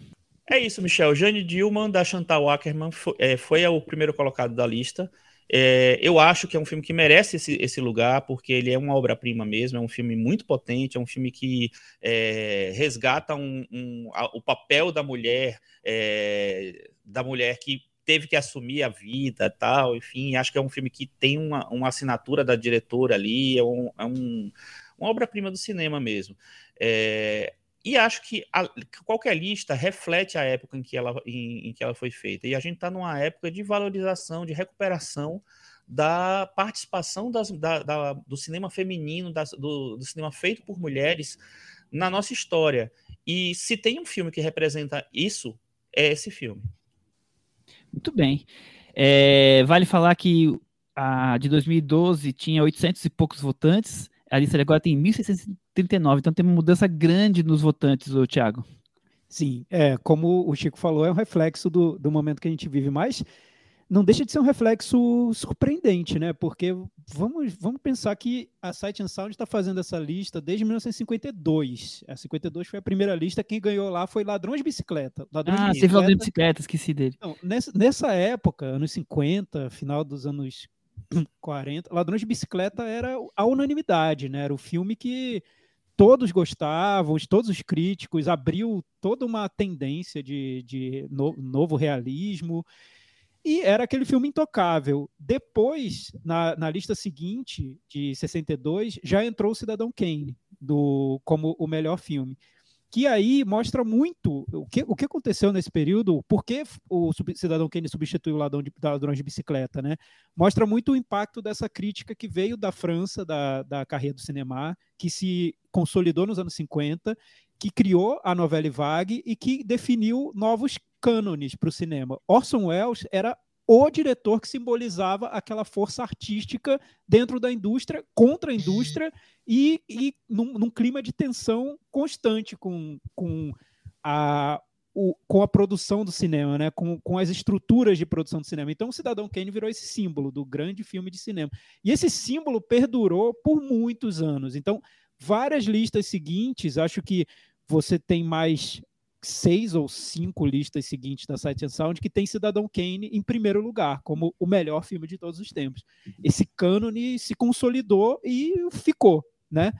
É isso, Michel. Jane Dillman, da Chantal Ackerman, foi, é, foi o primeiro colocado da lista. É, eu acho que é um filme que merece esse, esse lugar, porque ele é uma obra-prima mesmo, é um filme muito potente, é um filme que é, resgata um, um, a, o papel da mulher, é, da mulher que teve que assumir a vida tal, enfim, acho que é um filme que tem uma, uma assinatura da diretora ali, é, um, é um, uma obra-prima do cinema mesmo. É, e acho que, a, qualquer lista reflete a época em que ela, em, em que ela foi feita. E a gente está numa época de valorização, de recuperação da participação das, da, da, do cinema feminino, das, do, do, cinema feito por mulheres na nossa história. E se tem um filme que representa isso, é esse filme. Muito bem. É, vale falar que a de 2012 tinha 800 e poucos votantes, a lista agora tem 1.639, então tem uma mudança grande nos votantes, o Thiago. Sim, é, como o Chico falou, é um reflexo do, do momento que a gente vive, mas não deixa de ser um reflexo surpreendente, né? Porque vamos, vamos pensar que a Sight and Sound está fazendo essa lista desde 1952. A 52 foi a primeira lista, quem ganhou lá foi Ladrões de Bicicleta. Ladrões ah, de bicicleta. você falou de bicicleta, esqueci dele. Não, nessa, nessa época, anos 50, final dos anos 40. Ladrões de Bicicleta era a unanimidade, né? Era o filme que todos gostavam, todos os críticos, abriu toda uma tendência de, de no, novo realismo. E era aquele filme intocável. Depois, na, na lista seguinte, de 62, já entrou o Cidadão Kane do, como o melhor filme que aí mostra muito o que, o que aconteceu nesse período, por que o cidadão Kane substituiu o ladrão de, ladrões de bicicleta, né? Mostra muito o impacto dessa crítica que veio da França, da, da carreira do cinema, que se consolidou nos anos 50, que criou a novela vague e que definiu novos cânones para o cinema. Orson Welles era o diretor que simbolizava aquela força artística dentro da indústria, contra a indústria, e, e num, num clima de tensão constante com, com, a, o, com a produção do cinema, né? com, com as estruturas de produção do cinema. Então, o Cidadão Kane virou esse símbolo do grande filme de cinema. E esse símbolo perdurou por muitos anos. Então, várias listas seguintes, acho que você tem mais seis ou cinco listas seguintes da Sight and Sound que tem Cidadão Kane em primeiro lugar, como o melhor filme de todos os tempos. Esse cânone se consolidou e ficou, né?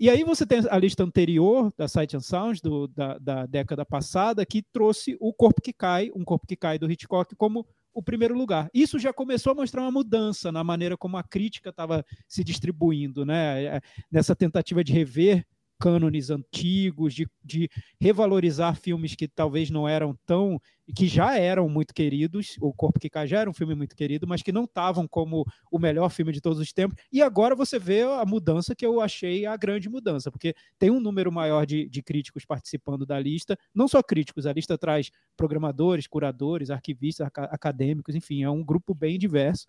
E aí você tem a lista anterior da Sight and Sound, do, da, da década passada, que trouxe O Corpo que Cai, Um Corpo que Cai do Hitchcock, como o primeiro lugar. Isso já começou a mostrar uma mudança na maneira como a crítica estava se distribuindo, né? É, nessa tentativa de rever cânones antigos, de, de revalorizar filmes que talvez não eram tão. que já eram muito queridos, O Corpo que Cai já era um filme muito querido, mas que não estavam como o melhor filme de todos os tempos. E agora você vê a mudança que eu achei a grande mudança, porque tem um número maior de, de críticos participando da lista, não só críticos, a lista traz programadores, curadores, arquivistas, acadêmicos, enfim, é um grupo bem diverso.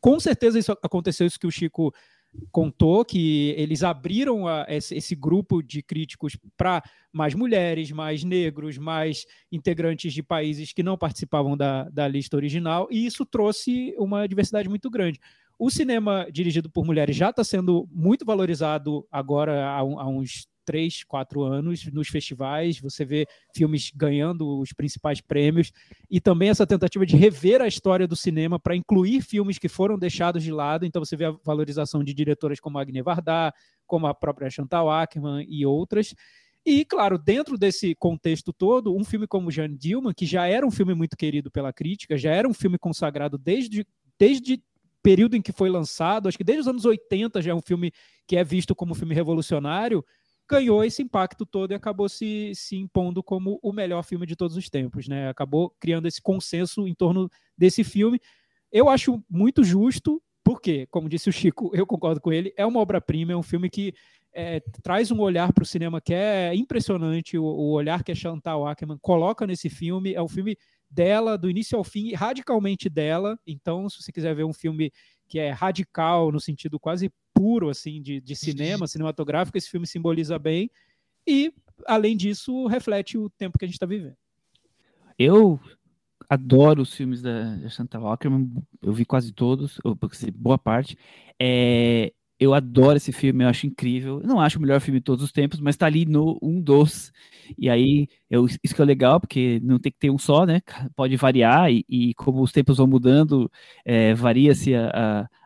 Com certeza isso aconteceu, isso que o Chico contou que eles abriram a, esse, esse, grupo de críticos para mais mulheres, mais negros, mais integrantes de países que não participavam da, da lista original, e isso trouxe uma diversidade muito grande. O cinema dirigido por mulheres já está sendo muito valorizado agora há, há uns três, quatro anos nos festivais, você vê filmes ganhando os principais prêmios, e também essa tentativa de rever a história do cinema para incluir filmes que foram deixados de lado, então você vê a valorização de diretoras como Agne Varda, como a própria Chantal Ackman e outras, e, claro, dentro desse contexto todo, um filme como Jeanne Dillman, que já era um filme muito querido pela crítica, já era um filme consagrado desde, desde período em que foi lançado, acho que desde os anos 80 já é um filme que é visto como um filme revolucionário, ganhou esse impacto todo e acabou se, se impondo como o melhor filme de todos os tempos, né? Acabou criando esse consenso em torno desse filme. Eu acho muito justo, porque, como disse o Chico, eu concordo com ele, é uma obra-prima, é um filme que é, traz um olhar para o cinema que é impressionante, o, o, olhar que a Chantal Ackman coloca nesse filme, é um filme dela, do início ao fim, radicalmente dela, então se você quiser ver um filme que é radical, no sentido quase puro, assim, de, de cinema, cinematográfico, esse filme simboliza bem, e, além disso, reflete o tempo que a gente está vivendo. Eu adoro os filmes da, Chantal Ackman, eu vi quase todos, ou boa parte. É, eu adoro esse filme, eu acho incrível. Não acho o melhor filme de todos os tempos, mas tá ali no um dos. E aí, eu, isso que é legal, porque não tem que ter um só, né? Pode variar, e, e como os tempos vão mudando, é, varia-se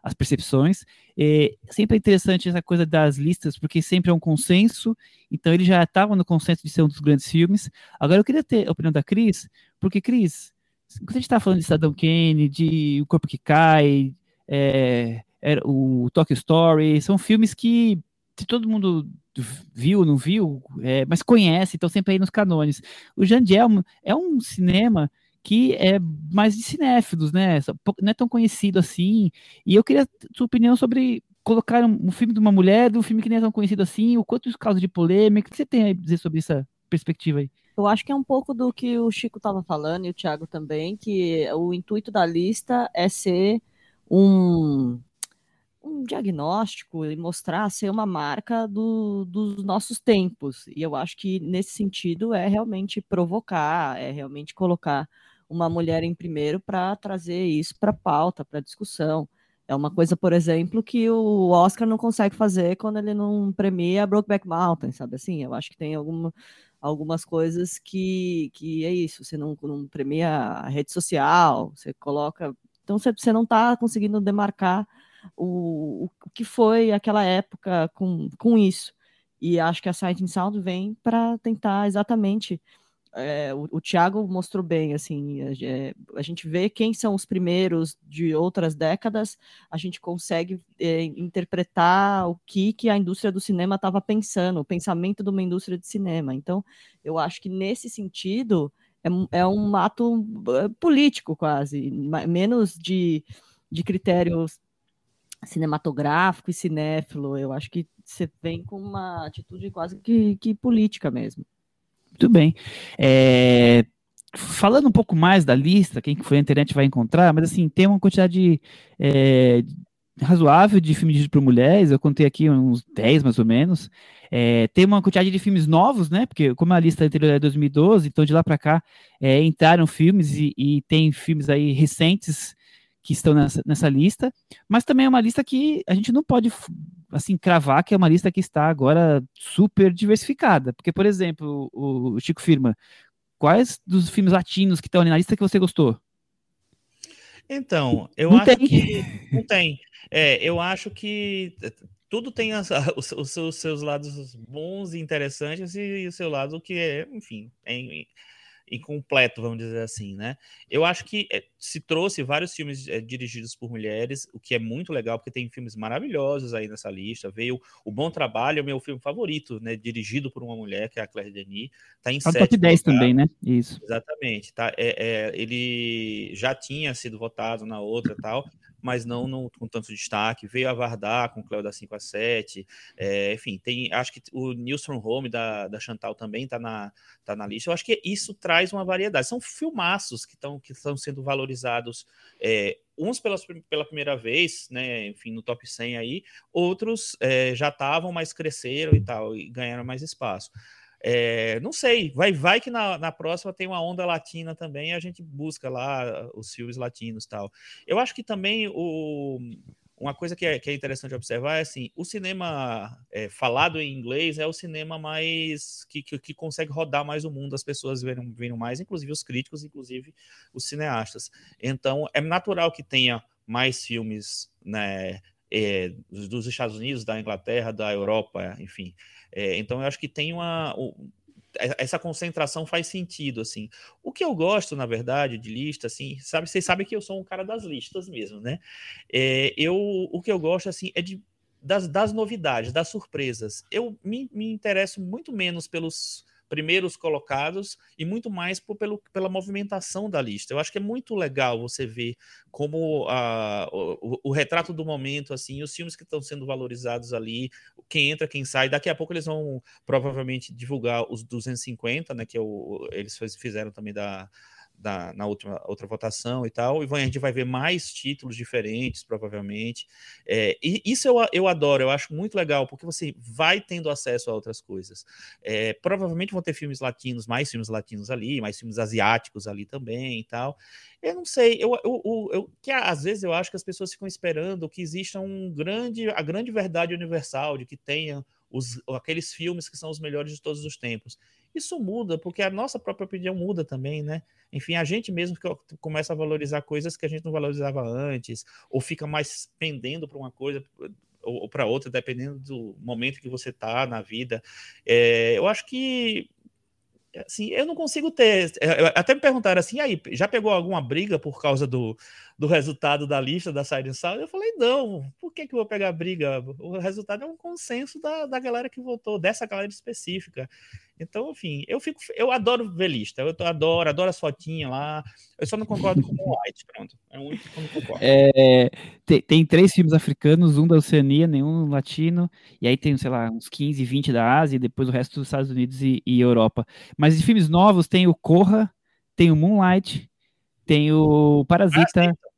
as percepções. E sempre é interessante essa coisa das listas, porque sempre é um consenso. Então, ele já estava no consenso de ser um dos grandes filmes. Agora, eu queria ter a opinião da Cris, porque, Cris, quando a gente está falando de Saddam Kane, de O Corpo que Cai, é, o Tokyo Story, são filmes que se todo mundo viu, não viu, é, mas conhece, então sempre aí nos canones. O Jandiel é um cinema que é mais de cinéfilos, né? Não é tão conhecido assim. E eu queria sua opinião sobre colocar um filme de uma mulher, de um filme que nem é tão conhecido assim, o quanto isso causa de polêmica. O que você tem a dizer sobre essa perspectiva aí? Eu acho que é um pouco do que o Chico estava falando e o Thiago também, que o intuito da lista é ser um um diagnóstico e mostrar ser uma marca do, dos nossos tempos. E eu acho que nesse sentido é realmente provocar, é realmente colocar uma mulher em primeiro para trazer isso para pauta, para discussão. É uma coisa, por exemplo, que o Oscar não consegue fazer quando ele não premia Brokeback Mountain, sabe assim? Eu acho que tem alguma, algumas coisas que, que é isso, você não, não premia a rede social, você coloca. Então você, você não está conseguindo demarcar o, o que foi aquela época com, com isso. E acho que a Sight Sound vem para tentar exatamente. É, o, o Thiago mostrou bem, assim, é, a gente vê quem são os primeiros de outras décadas, a gente consegue é, interpretar o que, que a indústria do cinema estava pensando, o pensamento de uma indústria de cinema. Então, eu acho que nesse sentido é, é um ato é, político quase, menos de, de critérios cinematográfico e cinéfilo. Eu acho que você vem com uma atitude quase que, que política mesmo. Muito bem. É, falando um pouco mais da lista, quem foi na internet vai encontrar, mas assim, tem uma quantidade é, razoável de filmes dirigidos por mulheres, eu contei aqui uns 10 mais ou menos. É, tem uma quantidade de filmes novos, né? Porque como a lista anterior é 2012, então de lá para cá é, entraram filmes e, e, tem filmes aí recentes que estão nessa, nessa lista, mas também é uma lista que a gente não pode assim cravar que é uma lista que está agora super diversificada, porque por exemplo, o, o Chico Firma, quais dos filmes latinos que estão ali na lista que você gostou? Então, eu não acho tem. que não tem. É, eu acho que tudo tem as, os, os, seus lados bons e interessantes e, o seu lado que é, enfim, é, incompleto, vamos dizer assim, né? Eu acho que é, se trouxe vários filmes é, dirigidos por mulheres, o que é muito legal, porque tem filmes maravilhosos aí nessa lista. Veio O Bom Trabalho, é o meu filme favorito, né? Dirigido por uma mulher, que é a Claire Denis. Tá em tá top 10 lugar. também, né? Isso. Exatamente. Tá, é, é, ele já tinha sido votado na outra tal, mas não no, com tanto destaque. Veio a Vardar com Cléo da 5 a 7. É, enfim, tem. Acho que o from Home da, da Chantal também está na, tá na lista. Eu acho que isso traz uma variedade. São filmaços que estão que sendo valorizados. É, uns pelas, pela primeira vez, né, enfim, no top 100 aí, outros é, já estavam, mas cresceram e tal, e ganharam mais espaço. É, não sei, vai, vai que na, na próxima tem uma onda latina também, a gente busca lá os filmes latinos tal. Eu acho que também o, uma coisa que é, que é interessante observar é assim, o cinema é, falado em inglês é o cinema mais que, que, que, consegue rodar mais o mundo, as pessoas viram, viram mais, inclusive os críticos, inclusive os cineastas. Então é natural que tenha mais filmes né, é, dos Estados Unidos, da Inglaterra, da Europa, enfim. É, então eu acho que tem uma, essa concentração faz sentido, assim. O que eu gosto, na verdade, de lista, assim, sabe, vocês sabem que eu sou um cara das listas mesmo, né? É, eu, o que eu gosto, assim, é de, das, das novidades, das surpresas. Eu me, me interesso muito menos pelos primeiros colocados e muito mais por, pelo, pela movimentação da lista. Eu acho que é muito legal você ver como a, o, o, retrato do momento, assim, os filmes que estão sendo valorizados ali, quem entra, quem sai. Daqui a pouco eles vão provavelmente divulgar os 250, né, que é eles fizeram também da da, na última outra votação e tal, e a gente vai ver mais títulos diferentes, provavelmente. É, e isso eu, eu adoro, eu acho muito legal, porque você vai tendo acesso a outras coisas. É, provavelmente vão ter filmes latinos, mais filmes latinos ali, mais filmes asiáticos ali também e tal. Eu não sei, eu, eu, eu, eu, que às vezes eu acho que as pessoas ficam esperando que exista um grande, a grande verdade universal, de que tenha os, aqueles filmes que são os melhores de todos os tempos. Isso muda, porque a nossa própria opinião muda também, né? Enfim, a gente mesmo começa a valorizar coisas que a gente não valorizava antes, ou fica mais pendendo para uma coisa ou, para outra, dependendo do momento que você está na vida. É, eu acho que assim, eu não consigo ter. É, até me perguntaram assim, aí, já pegou alguma briga por causa do, do resultado da lista da Side Sound? Eu falei, não, por que, que eu vou pegar briga? O resultado é um consenso da, da galera que votou, dessa galera específica. Então, enfim, eu fico, eu adoro ver lista, eu adoro, adoro as fotinhas lá. Eu só não concordo com o White, pronto. É o único que eu não concordo. É, tem, tem, três filmes africanos, um da Oceania, nenhum latino, e aí tem, sei lá, uns 15, 20 da Ásia, e depois o resto dos Estados Unidos e, e Europa. Mas de filmes novos tem o Corra, tem o Moonlight, tem o Parasita, ah,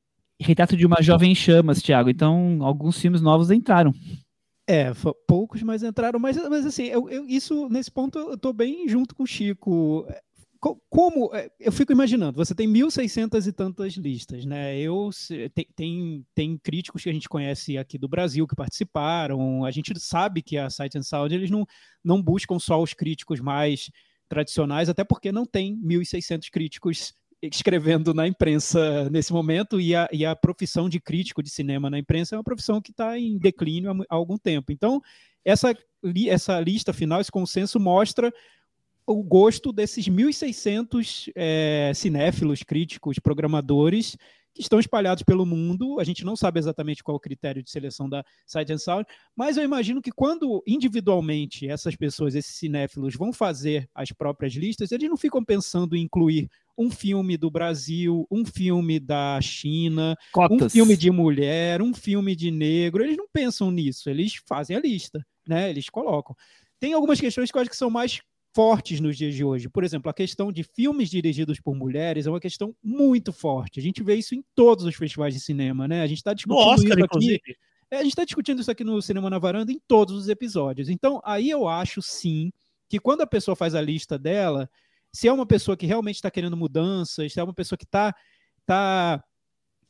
Retrato de uma Jovem Chamas, Thiago. Então, alguns filmes novos entraram. É, poucos, mas entraram. Mas, mas assim, eu, eu, isso nesse ponto eu estou bem junto com o Chico. É, como é, eu fico imaginando, você tem 1.600 e tantas listas, né? Eu tem, tem, tem, críticos que a gente conhece aqui do Brasil que participaram. A gente sabe que a Sight and Sound eles não, não buscam só os críticos mais tradicionais, até porque não tem 1.600 críticos escrevendo na imprensa nesse momento e a, e a profissão de crítico de cinema na imprensa é uma profissão que está em declínio há, há, algum tempo. Então, essa, essa lista final, esse consenso mostra o gosto desses 1.600 é, cinéfilos, críticos, programadores que estão espalhados pelo mundo. A gente não sabe exatamente qual é o critério de seleção da Sight and Sound, mas eu imagino que quando individualmente essas pessoas, esses cinéfilos, vão fazer as próprias listas, eles não ficam pensando em incluir um filme do Brasil, um filme da China, Cotas. um filme de mulher, um filme de negro. Eles não pensam nisso, eles fazem a lista, né? Eles colocam. Tem algumas questões que eu acho que são mais fortes nos dias de hoje. Por exemplo, a questão de filmes dirigidos por mulheres é uma questão muito forte. A gente vê isso em todos os festivais de cinema, né? A gente está discutindo Oscar, isso aqui. Inclusive. É, a gente está discutindo isso aqui no Cinema na Varanda em todos os episódios. Então, aí eu acho sim que quando a pessoa faz a lista dela, se é uma pessoa que realmente está querendo mudanças, se é uma pessoa que está tá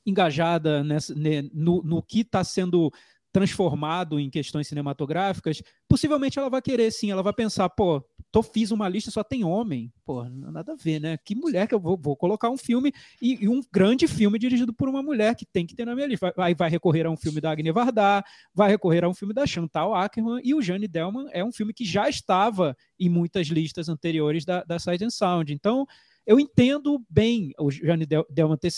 engajada nessa, né, no, no que está sendo transformado em questões cinematográficas, possivelmente ela vai querer sim, ela vai pensar, pô, tô, fiz uma lista, só tem homem. Pô, nada a ver, né? Que mulher que eu vou, vou colocar um filme e, e, um grande filme dirigido por uma mulher que tem que ter na minha lista. Vai, vai recorrer a um filme da Agne Varda, vai recorrer a um filme da Chantal Ackerman e o Jane Delman é um filme que já estava em muitas listas anteriores da, da Sight Sound. Então, eu entendo bem o Jane Delman ter,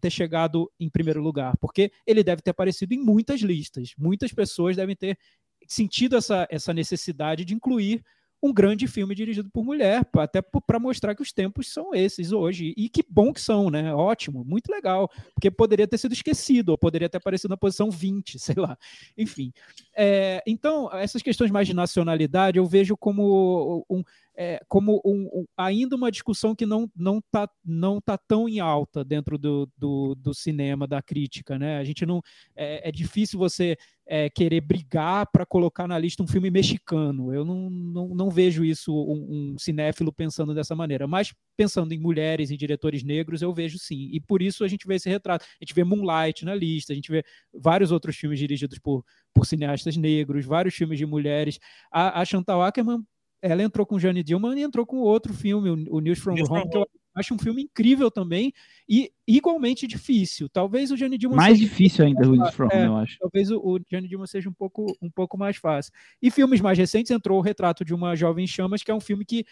ter chegado em primeiro lugar, porque ele deve ter aparecido em muitas listas. Muitas pessoas devem ter sentido essa, essa necessidade de incluir um grande filme dirigido por mulher, até para mostrar que os tempos são esses hoje. E que bom que são, né? Ótimo, muito legal. Porque poderia ter sido esquecido, ou poderia ter aparecido na posição 20, sei lá. Enfim. É, então, essas questões mais de nacionalidade eu vejo como um. É, como um, um, ainda uma discussão que não não tá, não tá tão em alta dentro do, do, do cinema, da crítica, né? A gente não é, é difícil você é, querer brigar para colocar na lista um filme mexicano. Eu não, não, não vejo isso um, um, cinéfilo pensando dessa maneira. Mas pensando em mulheres e diretores negros, eu vejo sim. E por isso a gente vê esse retrato. A gente vê Moonlight na lista, a gente vê vários outros filmes dirigidos por, por cineastas negros, vários filmes de mulheres. A, a Chantal Ackerman ela entrou com Jane Dillman e entrou com outro filme, o, News from News Home, from que eu acho um filme incrível também e igualmente difícil. Talvez o Jane Dillman mais difícil ainda o News from é, eu acho. Talvez o, o Jane Dillman seja um pouco um pouco mais fácil. E filmes mais recentes entrou o Retrato de uma Jovem Chamas, que é um filme que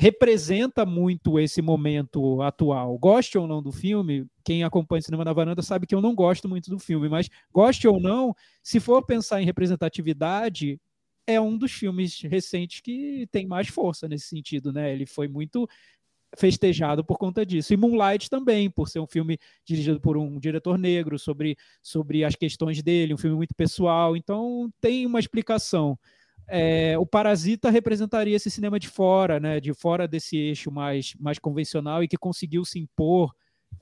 representa muito esse momento atual. Goste ou não do filme, quem acompanha o Cinema na Varanda sabe que eu não gosto muito do filme, mas goste ou não, se for pensar em representatividade, é um dos filmes recentes que tem mais força nesse sentido, né? Ele foi muito festejado por conta disso. E Moonlight também, por ser um filme dirigido por um diretor negro sobre, sobre as questões dele, um filme muito pessoal. Então tem uma explicação. É, o Parasita representaria esse cinema de fora, né? De fora desse eixo mais, mais convencional e que conseguiu se impor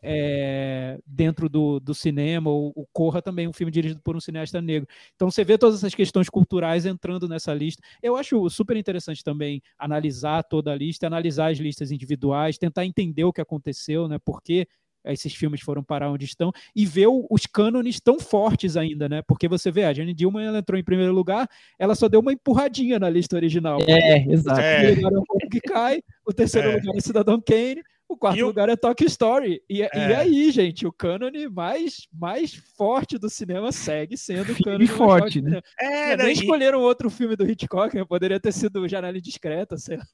é, dentro do, do cinema, o, o Corra também um filme dirigido por um cineasta negro. Então você vê todas essas questões culturais entrando nessa lista. Eu acho super interessante também analisar toda a lista, analisar as listas individuais, tentar entender o que aconteceu, né? Por que esses filmes foram parar onde estão e ver os cânones tão fortes ainda, né? Porque você vê, a Jane Dilma ela entrou em primeiro lugar, ela só deu uma empurradinha na lista original. É, exato. O lugar é o que cai, o terceiro é. lugar é Cidadão Kane, o quarto lugar é Tokyo Story. E, é. e aí, gente, o cânone mais, mais forte do cinema segue sendo o cânone forte, né? É, nem escolheram outro filme do Hitchcock, né? poderia ter sido Janela Discreta, sei lá.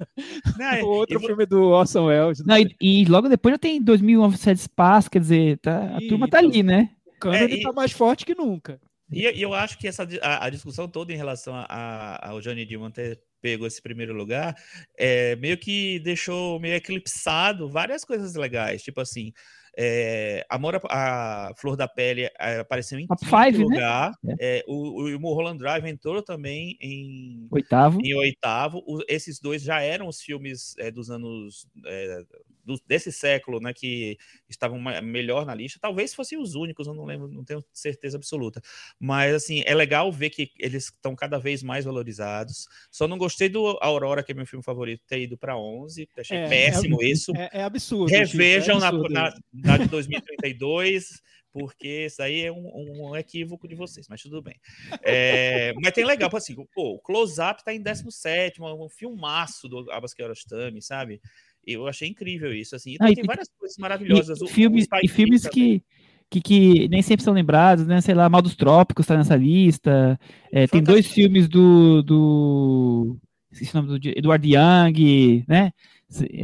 Não, outro filme do Orson Welles. Não, e, e, logo depois já tem 2011 Sete Espaço, quer dizer, tá, a turma tá ali, né? O cânone é, e... tá mais forte que nunca. E, eu acho que essa, a, a discussão toda em relação a, a, ao Johnny Dillman ter pegou esse primeiro lugar, é, meio que deixou meio eclipsado várias coisas legais, tipo assim, é, Amor a, a Flor da Pele é, apareceu em five, né? lugar. Né? É, o, o Mulholland Drive entrou também em oitavo. Em oitavo. O, esses dois já eram os filmes é, dos anos é, do, desse século, né, que estavam melhor na lista. Talvez fossem os únicos, eu não lembro, não tenho certeza absoluta. Mas assim, é legal ver que eles estão cada vez mais valorizados. Só não gostei do Aurora, que é meu filme favorito, ter ido para 11. Achei é, péssimo é, isso. É, é absurdo. Revejam absurdo. na, na da de 2032, porque isso aí é um, um, equívoco de vocês, mas tudo bem. É, mas tem legal, assim, pô, o Close Up tá em 17, um filmaço do Abbas Kiarostami, sabe? Eu achei incrível isso, assim. Então, ah, tem e, várias coisas maravilhosas. E, o, filmes, o e filmes que, que, que, nem sempre são lembrados, né? Sei lá, Mal dos Trópicos tá nessa lista. É, tem dois filmes do. do esse nome do Edward Young, né?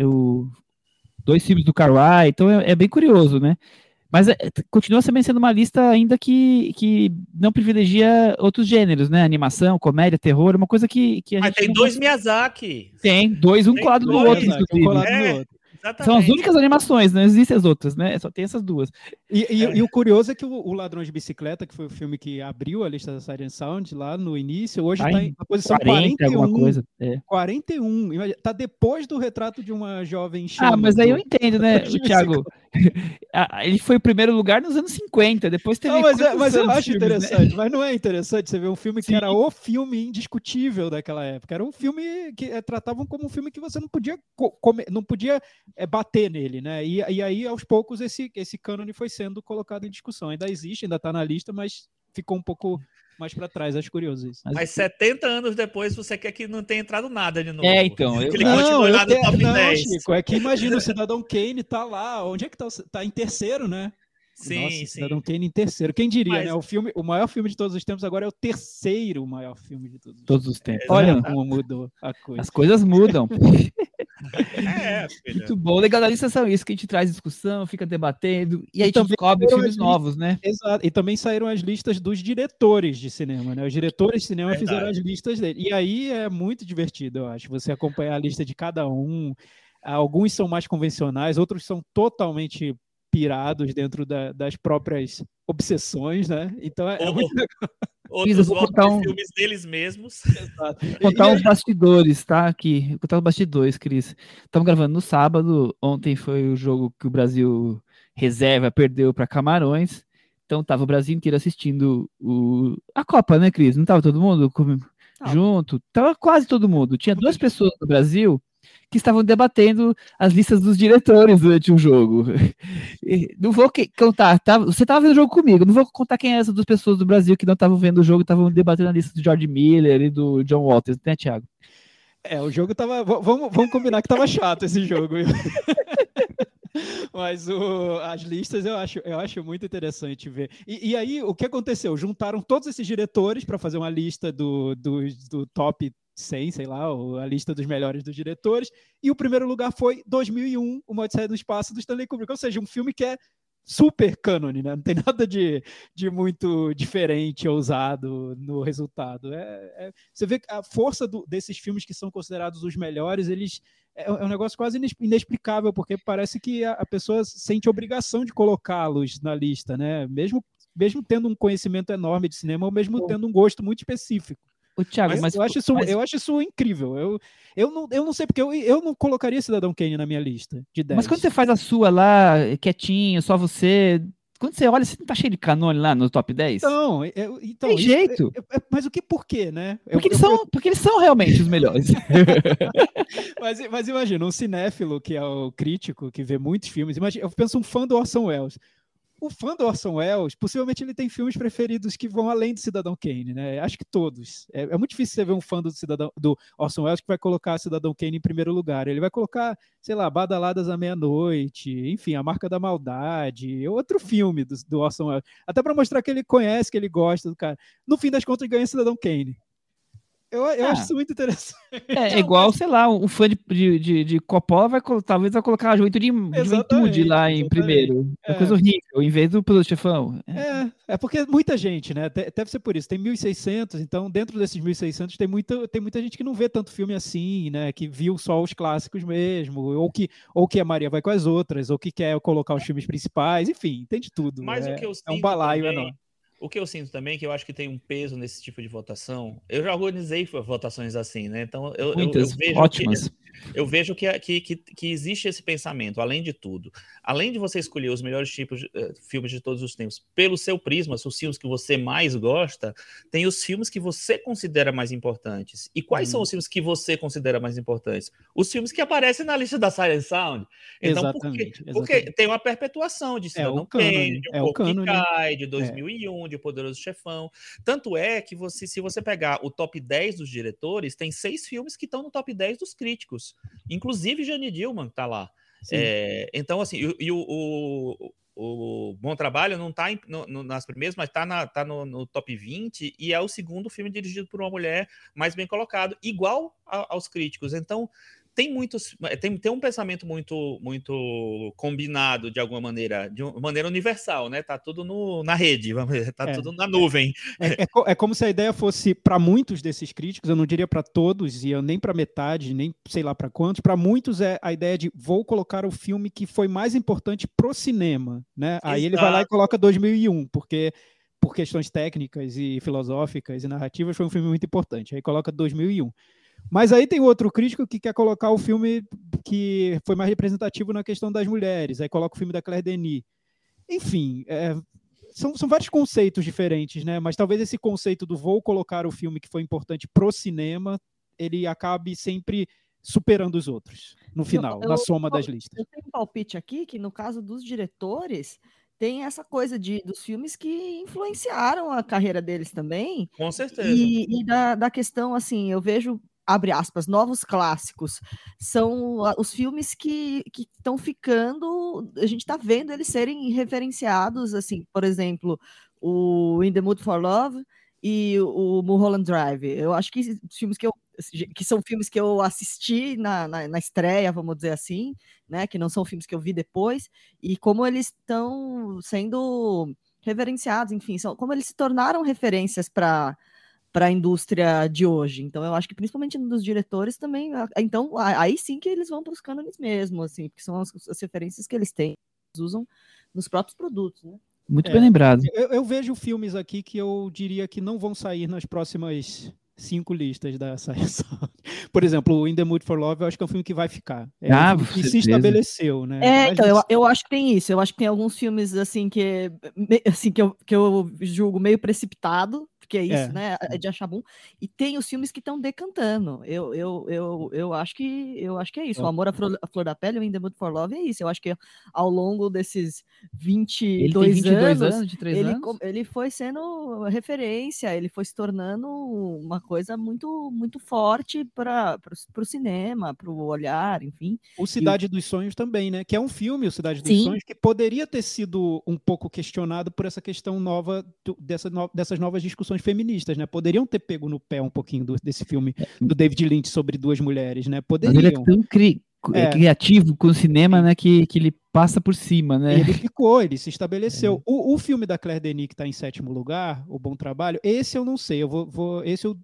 O dois filmes do Carway, então é, é, bem curioso, né? Mas é, continua também sendo uma lista ainda que, que não privilegia outros gêneros, né? Animação, comédia, terror, uma coisa que, que a Mas tem dois Miyazaki. Tem, dois, um tem colado no outro, inclusive. Um colado é. no outro. Exatamente. São as únicas animações, não existem as outras, né? Só tem essas duas. E, e, é. e o curioso é que o, o, Ladrão de Bicicleta, que foi o filme que abriu a lista da Siren Sound lá no início, hoje está em posição 40, 41. Coisa. É. 41. Está depois do retrato de uma jovem Ah, mas aí eu entendo, né, Thiago? Ele foi o primeiro lugar nos anos 50, depois teve. Não, mas, é, mas eu acho filmes, né? interessante, né? mas não é interessante você ver um filme que Sim. era o filme indiscutível daquela época. Era um filme que é, tratavam como um filme que você não podia comer, não podia é, bater nele, né? E, e aí, aos poucos, esse, esse cânone foi sendo colocado em discussão. Ainda existe, ainda está na lista, mas ficou um pouco mais para trás, acho curioso isso. Mas, mas 70 anos depois você quer que não tenha entrado nada de novo. É, então. Eu... Ele não, eu te... top não, 10. Chico, é que imagina o Cidadão Kane tá lá, onde é que tá? Tá em terceiro, né? Sim, Nossa, sim. Cidadão Kane em terceiro. Quem diria, Mas... né? O, filme, o maior filme de todos os tempos agora é o terceiro maior filme de todos os, todos os tempos. É, Olha como mudou a coisa. As coisas mudam. é, Muito bom. Legalista são isso que a gente traz discussão, fica debatendo e, e a gente descobre filmes novos, né? Exato. E também saíram as listas dos diretores de cinema, né? Os diretores de cinema Verdade. fizeram as listas dele. E aí é muito divertido, eu acho, você acompanhar a lista de cada um. Alguns são mais convencionais, outros são totalmente pirados dentro da, das próprias obsessões, né? Então é, é muito legal. Outros contar um- filmes deles mesmos. contar E- uns bastidores, tá? Aqui, Vou contar os bastidores, Cris. Estamos gravando no sábado. Ontem foi o jogo que o Brasil reserva perdeu para Camarões. Então tava o Brasil inteiro assistindo o... a Copa, né, Cris? Não tava todo mundo com- Tava. junto? Tava quase todo mundo. Tinha duas pessoas no Brasil que estavam debatendo as listas dos diretores durante o jogo. E Não vou contar, tá? Você tava vendo o jogo comigo, não vou contar quem é essas duas pessoas do Brasil que não estavam vendo o jogo, estavam debatendo a lista do George Miller e do John Walters, né, Thiago? É, o jogo tava. Vamos, vamos combinar que tava chato esse jogo. Mas o- as listas eu acho, eu acho muito interessante ver. E, e aí, o que aconteceu? Juntaram todos esses diretores para fazer uma lista do, do, do top 100, sei lá, a lista dos melhores dos diretores. E o primeiro lugar foi 2001, Uma Odisseia no Espaço, do Stanley Kubrick. Ou seja, um filme que é super cânone, né? Não tem nada de, de muito diferente, ousado no resultado. É, é- você vê que a força do- desses filmes que são considerados os melhores, eles é, é um negócio quase inexplicável, porque parece que a, a pessoa sente obrigação de colocá-los na lista, né? Mesmo, mesmo tendo um conhecimento enorme de cinema, ou mesmo tendo um gosto muito específico. O Thiago, Mas, mas, eu, acho isso, mas- eu acho isso incrível. Eu, eu, não, eu não sei, porque eu, eu não colocaria Cidadão Kane na minha lista de 10. mas quando você faz a sua lá, quietinho, só você, quando você olha, você não tá cheio de canone lá no top 10? Então, é- é- então Tem jeito. é- é- mas o que por quê, né? Eu- porque, eles eu- são, porque eles são realmente os melhores. Mas, mas imagina, um cinéfilo que é o crítico, que vê muitos filmes. Imagina, eu penso um fã do Orson Welles. O fã do Orson Welles, possivelmente ele tem filmes preferidos que vão além do Cidadão Kane, né? Acho que todos. É, é muito difícil você ver um fã do, Cidadão, do Orson Welles que vai colocar Cidadão Kane em primeiro lugar. Ele vai colocar, sei lá, Badaladas à Meia-Noite, enfim, A Marca da Maldade, outro filme do, do Orson Welles. Até para mostrar que ele conhece, que ele gosta do cara. No fim das contas, ganha Cidadão Kane. Eu, eu Ah. acho isso muito interessante. É, é igual, sei lá, um fã de, de, de, Coppola vai, talvez vai colocar a juventude, juventude lá em exatamente. primeiro. É É. uma coisa horrível, em vez do Poderoso Chefão. É. É, é porque muita gente, né? De- Deve ser por isso. Tem 1.600, então dentro desses 1.600 tem muita, tem muita gente que não vê tanto filme assim, né? Que viu só os clássicos mesmo, ou que, ou que a Maria vai com as outras, ou que quer colocar os filmes principais, enfim, tem de tudo. Mas é, o que eu é sinto um balaio também- enorme. O que eu sinto também, que eu acho que tem um peso nesse tipo de votação. Eu já organizei votações assim, né? Então eu, eu- eu, Muitas vejo ótimas. que eu vejo que, que, que, que existe esse pensamento, além de tudo. Além de você escolher os melhores tipos de eh, filmes de todos os tempos pelo seu prisma, os filmes que você mais gosta, tem os filmes que você considera mais importantes. E quais Hum. são os filmes que você considera mais importantes? Os filmes que aparecem na lista da Silent Sound. Então? Exatamente, Porque exatamente. tem uma perpetuação de Cidadão o cânone, Kane, de Um é o cânone. Cai, de 2001, de Poderoso Chefão. Tanto é que você, se você pegar o top 10 dos diretores, tem seis filmes que estão no top 10 dos críticos. Inclusive Jane Dillman tá lá. É, então, assim, e, e o, o, o Bom Trabalho não tá no- nas primeiras, mas tá, na, tá no, no top 20 e é o segundo filme dirigido por uma mulher mais bem colocado, igual a- aos críticos. Então, tem muitos. Tem, tem um pensamento muito muito combinado, de alguma maneira, de uma maneira universal, né? Tá tudo no, na rede, vamos dizer, tá É. tudo na nuvem. É, é é como se a ideia fosse para muitos desses críticos, eu não diria para todos, e eu nem para metade, nem sei lá para quantos, para muitos é a ideia de vou colocar o filme que foi mais importante pro cinema, né? Aí ele vai lá e Exato. coloca 2001, porque por questões técnicas e filosóficas e narrativas foi um filme muito importante. Aí coloca 2001. Mas aí tem outro crítico que quer colocar o filme que foi mais representativo na questão das mulheres. Aí coloca o filme da Claire Denis. Enfim, é, são, são vários conceitos diferentes, né? Mas talvez esse conceito do vou colocar o filme que foi importante pro cinema, ele acabe sempre superando os outros no final, eu- na soma das listas. Eu tenho um palpite aqui que, no caso dos diretores, tem essa coisa de, dos filmes que influenciaram a carreira deles também. Com certeza. E, e da, da questão, assim, eu vejo, abre aspas, novos clássicos. São os filmes que estão ficando, a gente está vendo eles serem referenciados, assim, por exemplo, o In the Mood for Love e o Mulholland Drive. Eu acho que filmes que eu que são filmes que eu assisti na, na, na estreia, vamos dizer assim, né? Que não são filmes que eu vi depois, e como eles estão sendo reverenciados, enfim, são, como eles se tornaram referências para para a indústria de hoje. Então, eu acho que principalmente dos diretores também. Então, aí sim que eles vão para os cânones mesmo, assim, porque são as, as referências que eles têm, eles usam nos próprios produtos, né? Muito É. bem lembrado. Eu, eu vejo filmes aqui que eu diria que não vão sair nas próximas cinco listas dessa Por exemplo, o In the Mood for Love, eu acho que é um filme que vai ficar. É Ah, um que se estabeleceu, né? É, Mas então, eu, eu acho que tem isso. Eu acho que tem alguns filmes, assim, que, assim, que, eu, que eu julgo meio precipitado, porque é isso, É. né? É de achar bom. E tem os filmes que estão decantando. Eu, eu, eu, eu, acho que, eu acho que é isso. O Ó. Amor à Flor, à Flor da Pele, o In the Mood for Love, é isso. Eu acho que ao longo desses Ele 22, tem 22 anos, anos, 23 ele, anos. ele foi sendo referência, ele foi se tornando uma coisa muito, muito forte para o cinema, para o olhar, enfim. O Cidade dos Sonhos também, né? Que é um filme, o Cidade dos Sim. Sonhos, que poderia ter sido um pouco questionado por essa questão nova, dessa dessas novas discussões feministas, né? Poderiam ter pego no pé um pouquinho do- desse filme do David Lynch sobre duas mulheres, né? Mas ele é Poderiam. tão cri- é É. criativo com o cinema, né? Que, que ele passa por cima, né? Ele ficou, ele se estabeleceu. O, o filme da Claire Denis, que está em sétimo lugar, O Bom Trabalho, esse eu não sei. Eu vou, vou esse eu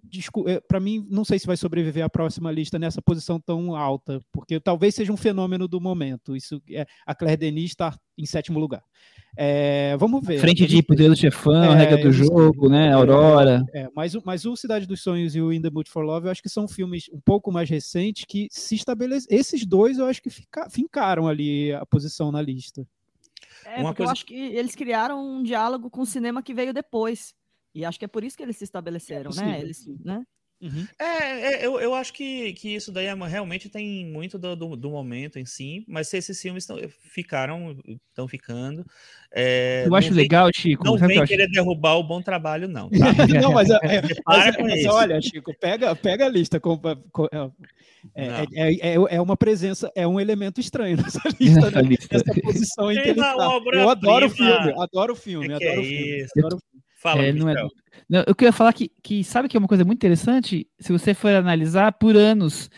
para mim não sei se vai sobreviver à próxima lista nessa posição tão alta, porque talvez seja um fenômeno do momento. Isso é a Claire Denis está em sétimo lugar. É, vamos ver. Frente de. Poder do Chefão, É, Regra do. Jogo, né? Aurora. É, mas, o- mas o Cidade dos Sonhos e o In the Mood for Love, eu acho que são filmes um pouco mais recentes que se estabeleceram. Esses dois eu acho que fica- fincaram ali a posição na lista. É, Uma porque coisa- eu acho que eles criaram um diálogo com o cinema que veio depois. E acho que é por isso que eles se estabeleceram, possível, né? Eles, né? É, é, eu, eu acho que, que isso daí é realmente tem muito do, do, do momento em si, mas se esses filmes tão- ficaram, estão ficando. é, Eu acho vem- legal, Chico. Não que vem acho? querer derrubar o bom trabalho, não. Tá? Não, mas, é- é- mas, com mas isso. olha, Chico, pega, pega a lista. com- com- é, é, é, é- é uma presença, é um elemento estranho nessa lista, Essa né? lista. Essa posição em que ele tá. Eu adoro o filme, adoro o filme, adoro é o filme. isso? adoro o filme. Fala, É, não é-. Não, eu queria falar que, que sabe que é uma coisa muito interessante? Se você for analisar por anos,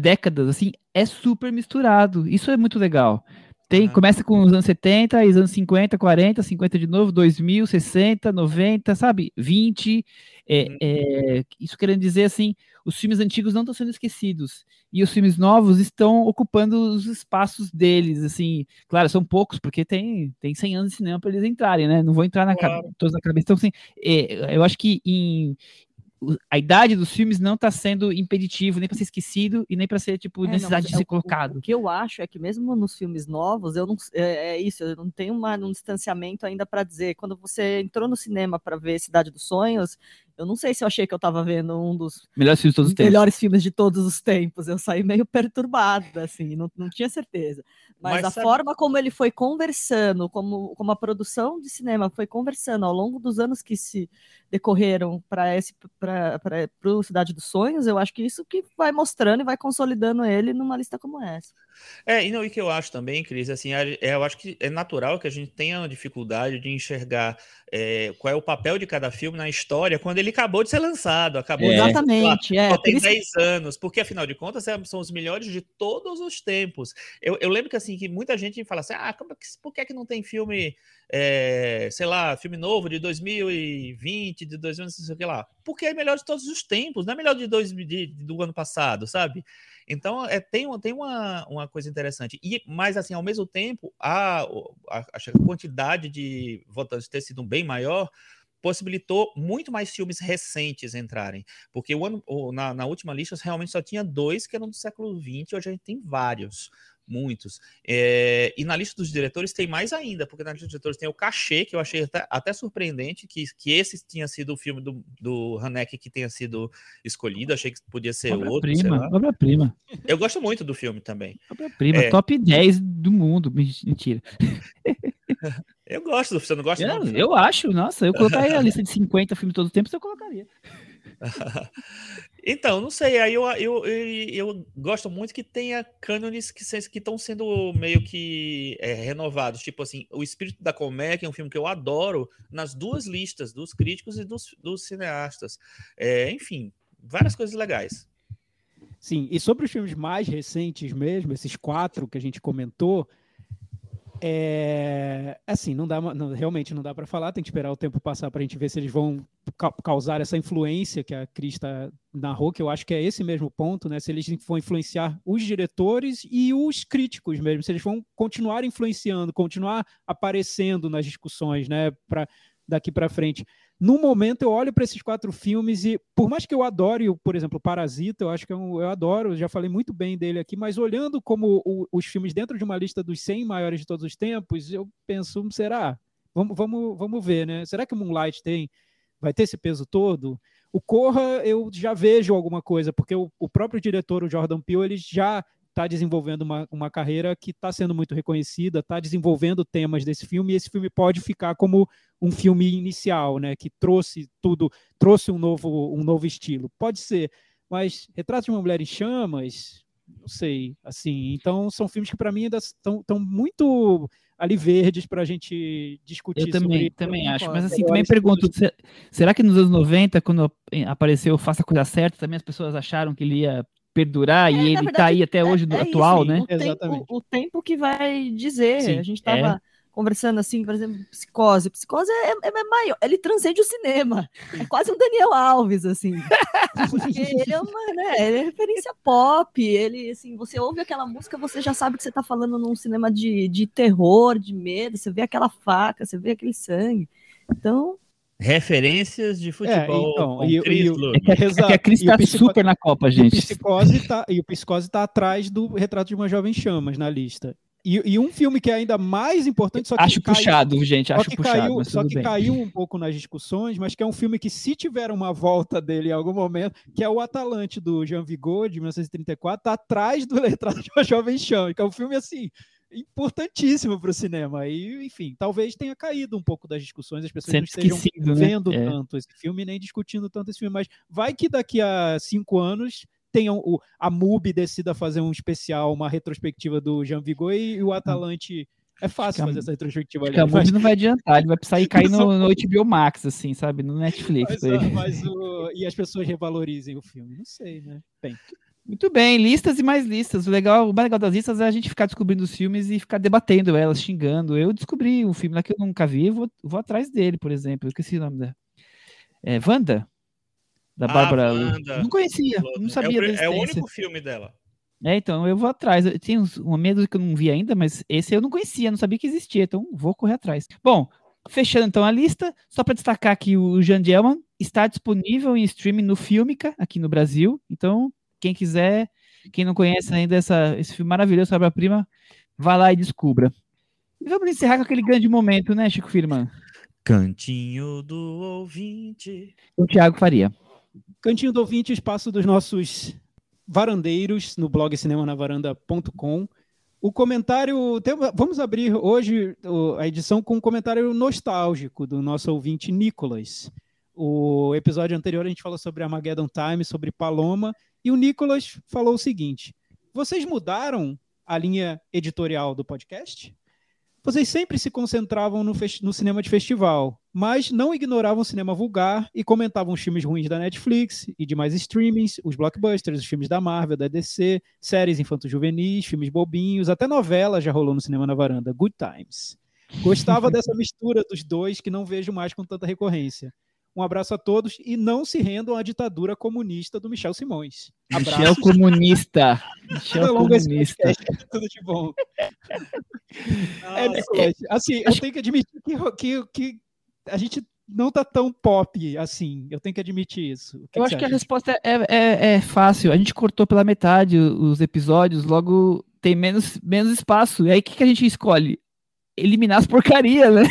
décadas, assim, é super misturado. Isso é muito legal. Tem, Aham. começa com os anos 70, aí os anos 50, 40, 50 de novo, 2000, 60, 90, sabe? 20. É, Uhum. é, isso querendo dizer assim, os filmes antigos não estão sendo esquecidos. E os filmes novos estão ocupando os espaços deles, assim. Claro, são poucos, porque tem, tem 100 anos de cinema para eles entrarem, né? Não vou entrar na Claro. todos na cabeça. Então, assim, é, eu acho que em, a idade dos filmes não está sendo impeditivo nem para ser esquecido e nem para ser tipo É, não, necessidade mas de é ser o- colocado. O, que eu acho é que mesmo nos filmes novos, eu não é, é isso, eu não tenho uma, um distanciamento ainda para dizer. Quando você entrou no cinema para ver Cidade dos Sonhos, eu não sei se eu achei que eu estava vendo um dos Melhores filmes de todos os tempos. melhores filmes de todos os tempos. Eu saí meio perturbada, assim, não, não tinha certeza. Mas, Mas a sabe- forma como ele foi conversando, como, como a produção de cinema foi conversando ao longo dos anos que se decorreram para esse para o Cidade dos Sonhos, eu acho que isso que vai mostrando e vai consolidando ele numa lista como essa. É, e não, e que eu acho também, Cris, assim, é, eu acho que é natural que a gente tenha uma dificuldade de enxergar é, qual é o papel de cada filme na história quando ele acabou de ser lançado, acabou É. de Exatamente, é. só tem isso que- 10 anos, porque afinal de contas é- são os melhores de todos os tempos. Eu, eu lembro que assim, que muita gente fala assim: ah, como é que- por que, é que não tem filme, é, sei lá, filme novo de 2020, de 2000, não sei o que lá? Porque é melhor de todos os tempos, não é melhor de, dois, de- do ano passado, sabe? Então é, tem, tem uma, uma coisa interessante. E, mas assim, ao mesmo tempo, a, a, a quantidade de votantes ter sido bem maior possibilitou muito mais filmes recentes entrarem. Porque o ano, na, na última lista realmente só tinha dois que eram do século XX, hoje a gente tem vários, muitos. É, e na lista dos diretores tem mais ainda, porque na lista dos diretores tem o Cachê, que eu achei até, até surpreendente, que, que esse tinha sido o filme do, do Haneke que tenha sido escolhido, achei que podia ser outro, sei Obra-prima, lá. obra-prima. Eu gosto muito do filme também. Obra-prima, É. top 10 do mundo. Mentira. Eu gosto você não gosta Eu, não? eu acho, nossa, eu colocaria a lista de 50 filmes os tempos, eu colocaria. Então, não sei, aí eu, eu, eu, eu gosto muito que tenha cânones que estão sendo meio que é, renovados. Tipo assim, O Espírito da Colmeia, que é um filme que eu adoro, nas duas listas, dos críticos e dos, dos cineastas. É, enfim, várias coisas legais. Sim, e sobre os filmes mais recentes mesmo, esses quatro que a gente comentou, É assim, não dá, não, realmente não dá para falar, tem que esperar o tempo passar para a gente ver se eles vão ca causar essa influência que a Crista narrou, que eu acho que é esse mesmo ponto, né? Se eles vão influenciar os diretores e os críticos mesmo, se eles vão continuar influenciando, continuar aparecendo nas discussões, né? Para daqui para frente. No momento, eu olho para esses quatro filmes e, por mais que eu adore, por exemplo, Parasita, eu acho que eu, é eu adoro, já falei muito bem dele aqui, mas olhando como o, os filmes dentro de uma lista dos 100 maiores de todos os tempos, eu penso, será? Vamos, vamos, vamos ver, né? Será que o Moonlight tem, vai ter esse peso todo? O Corra, eu já vejo alguma coisa, porque o, o próprio diretor, o Jordan Peele, ele já está desenvolvendo uma, uma carreira que está sendo muito reconhecida, está desenvolvendo temas desse filme, e esse filme pode ficar como um filme inicial, né, que trouxe tudo, trouxe um novo, um novo estilo. Pode ser, mas Retrato de uma Mulher em Chamas, não sei, assim, então são filmes que para mim ainda estão muito ali verdes para a gente discutir Eu também, sobre... também acho, mas assim, também pergunto, será que nos anos 90, quando apareceu Faça a Coisa Certa, também as pessoas acharam que ele ia perdurar é, e ele está aí até hoje é, é atual, isso, né? O tempo, o tempo, que vai dizer. Sim, a gente estava é. conversando assim, por exemplo, psicose. Psicose é, é, é, maior, ele transcende o cinema. É quase um Daniel Alves, assim. Porque ele é uma, né, ele é referência pop. Ele, assim, você ouve aquela música, você já sabe que você está falando num cinema de, de terror, de medo. Você vê aquela faca, você vê aquele sangue. Então, Referências de futebol. É, então, e, e, é que, é que a Cris está super na Copa, gente. E o, Psicose tá, e o Psicose tá atrás do Retrato de uma Jovem Chamas na lista. E, e, um filme que é ainda mais importante, só que acho caiu, puxado, gente, acho que puxado, caiu, só que bem. caiu um pouco nas discussões, mas que é um filme que se tiver uma volta dele em algum momento, que é o Atalante do Jean Vigo de 1934, tá atrás do Retrato de uma Jovem Chama, que é um filme assim importantíssimo para o cinema. E, enfim, talvez tenha caído um pouco das discussões, as pessoas Sempre não estejam né? vendo né? tanto esse filme, nem discutindo tanto esse filme, mas vai que daqui a cinco anos tenham o, a MUBI decida fazer um especial, uma retrospectiva do Jean Vigo e, o Atalante. É fácil fazer essa retrospectiva ali. A MUBI não vai adiantar, ele vai precisar ir cair no, no HBO Max, assim, sabe? No Netflix. Mas, mas o, e as pessoas revalorizem o filme. Não sei, né? Bem. Muito bem, listas e mais listas. O legal, o mais legal das listas é a gente ficar descobrindo os filmes e ficar debatendo elas, xingando. Eu descobri um filme lá que eu nunca vi, vou, vou atrás dele, por exemplo. Eu esqueci o nome da. É Wanda? Da ah, Bárbara. Não conhecia, não sabia. É o, é o único filme dela. É, então eu vou atrás. Eu tenho um medo que eu não vi ainda, mas esse eu não conhecia, não sabia que existia, então vou correr atrás. Bom, fechando então a lista, só para destacar que o Jean Dielman está disponível em streaming no Filmica, aqui no Brasil. Então, quem quiser, quem não conhece ainda essa, esse filme maravilhoso, Obra Prima, vá lá e descubra. E vamos encerrar com aquele grande momento, né, Chico Firman? Cantinho do ouvinte. O Thiago Faria. Cantinho do ouvinte, espaço dos nossos varandeiros no blog cinemanavaranda.com. O comentário. Tem, vamos abrir hoje a edição com um comentário nostálgico do nosso ouvinte Nicolas. O episódio anterior a gente falou sobre Armageddon Time, sobre Paloma, e o Nicolas falou o seguinte: vocês mudaram a linha editorial do podcast? Vocês sempre se concentravam no, no, cinema de festival, mas não ignoravam o cinema vulgar e comentavam os filmes ruins da Netflix e demais streamings, os blockbusters, os filmes da Marvel, da DC, séries infanto-juvenis, filmes bobinhos, até novela já rolou no cinema na varanda, Good Times. Gostava dessa mistura dos dois que não vejo mais com tanta recorrência. Um abraço a todos e não se rendam à ditadura comunista do Michel Simões. Abraços. Michel comunista. Michel comunista. Tudo de bom. é, assim, eu tenho que admitir que, que, que a gente não tá tão pop assim. Eu tenho que admitir isso. Que eu que acho que a resposta é, é, é, fácil. A gente cortou pela metade os episódios, logo tem menos, menos espaço. E aí o que, que a gente escolhe? Eliminar as porcarias, né?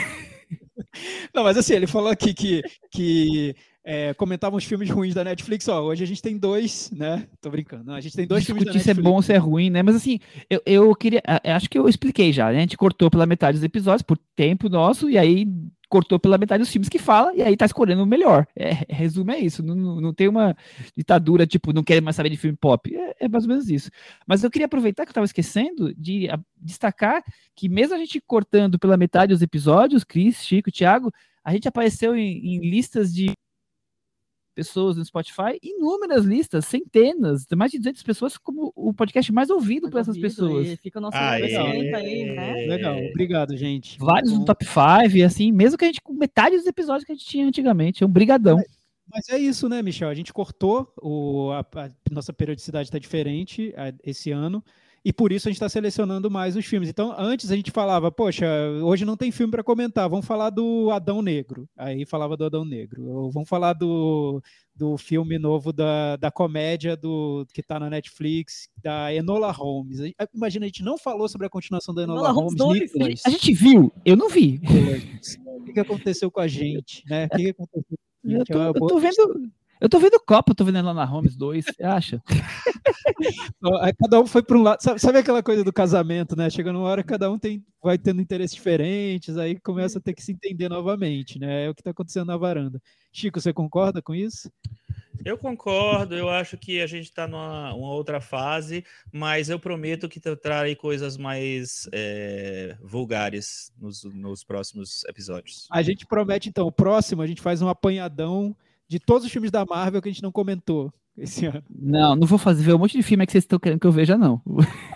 Não, mas assim, ele falou aqui que, que é, comentavam os filmes ruins da Netflix. Ó, hoje a gente tem dois, né? Tô brincando. Não, a gente tem dois Discutir filmes da Netflix. se é bom ou se é ruim, né? Mas assim, eu, eu queria. Acho que eu expliquei já. Né? A gente cortou pela metade dos episódios por tempo nosso, e aí cortou pela metade dos filmes que fala, e aí tá escolhendo o melhor. É, resumo é isso. Não, não, não, tem uma ditadura, tipo, não quer mais saber de filme pop. É, é, mais ou menos isso. Mas eu queria aproveitar que eu tava esquecendo de a, destacar que mesmo a gente cortando pela metade os episódios, Cris, Chico, Thiago, a gente apareceu em, em listas de pessoas no Spotify, inúmeras listas, centenas, mais de 200 pessoas como o podcast mais ouvido por essas ouvido, pessoas. Fica o nosso aí, né? Legal, obrigado, gente. Vários no top 5, assim, mesmo que a gente com metade dos episódios que a gente tinha antigamente. É um brigadão. Mas é isso, né, Michel? A gente cortou, o, a, a nossa periodicidade está diferente a- esse ano, e por isso a gente está selecionando mais os filmes. Então, antes a gente falava, poxa, hoje não tem filme para comentar, vamos falar do Adão Negro. Aí falava do Adão Negro. Ou vamos falar do, do filme novo da, da comédia do que está na Netflix, da Enola Holmes. Imagina, a gente não falou sobre a continuação da Enola, Enola Holmes Holmes. A gente viu, eu não vi. O que, aconteceu com a gente, né? O que, aconteceu com a Eu tô, É eu tô vendo. Eu tô vendo Copa, tô vendo lá na Holmes 2, você acha? Aí Cada um foi para um lado. Sabe, sabe aquela coisa do casamento, né? Chega numa hora cada um tem, vai tendo interesses diferentes, aí começa a ter que se entender novamente, né? É o que está acontecendo na varanda. Chico, você concorda com isso? Eu concordo, eu acho que a gente está numa uma outra fase, mas eu prometo que tra- trarei coisas mais é, vulgares nos, nos próximos episódios. A gente promete, então, o próximo a gente faz um apanhadão de todos os filmes da Marvel que a gente não comentou esse ano. Não, não vou fazer ver um monte de filme que vocês estão querendo que eu veja, não.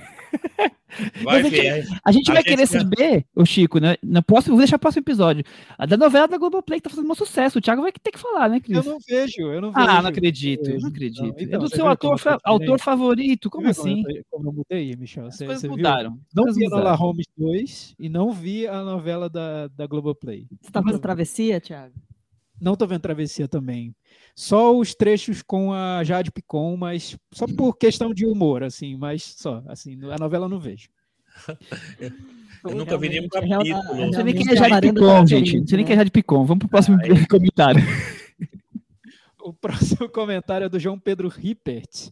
Vai Mas é que- ver. A gente A vai gente querer já- saber, o Chico, né? No próximo, vou deixar o próximo episódio. A da novela da Globoplay que tá fazendo um sucesso. O Thiago vai ter que falar, né, Cris? Eu não vejo, eu não vejo. Ah, não acredito, eu não acredito. Não, é então, do você seu ator, fa- autor favorito, como assim? Como eu mudei, Michel? As Você, coisas você viu? mudaram. Não As vi Enola mudaram. Holmes 2 e não vi a novela da, da Globoplay. Você tá vendo Travessia, Thiago? Não tô vendo Travessia também. Só os trechos com a Jade Picon, mas só por questão de humor, assim, mas só, assim, a novela eu não vejo. Eu nunca vi nenhum capítulo. Não sei nem quem é Jade Picon, gente. Não sei nem quem é Jade Picon. Vamos pro próximo comentário. O próximo comentário é do João Pedro Rippert.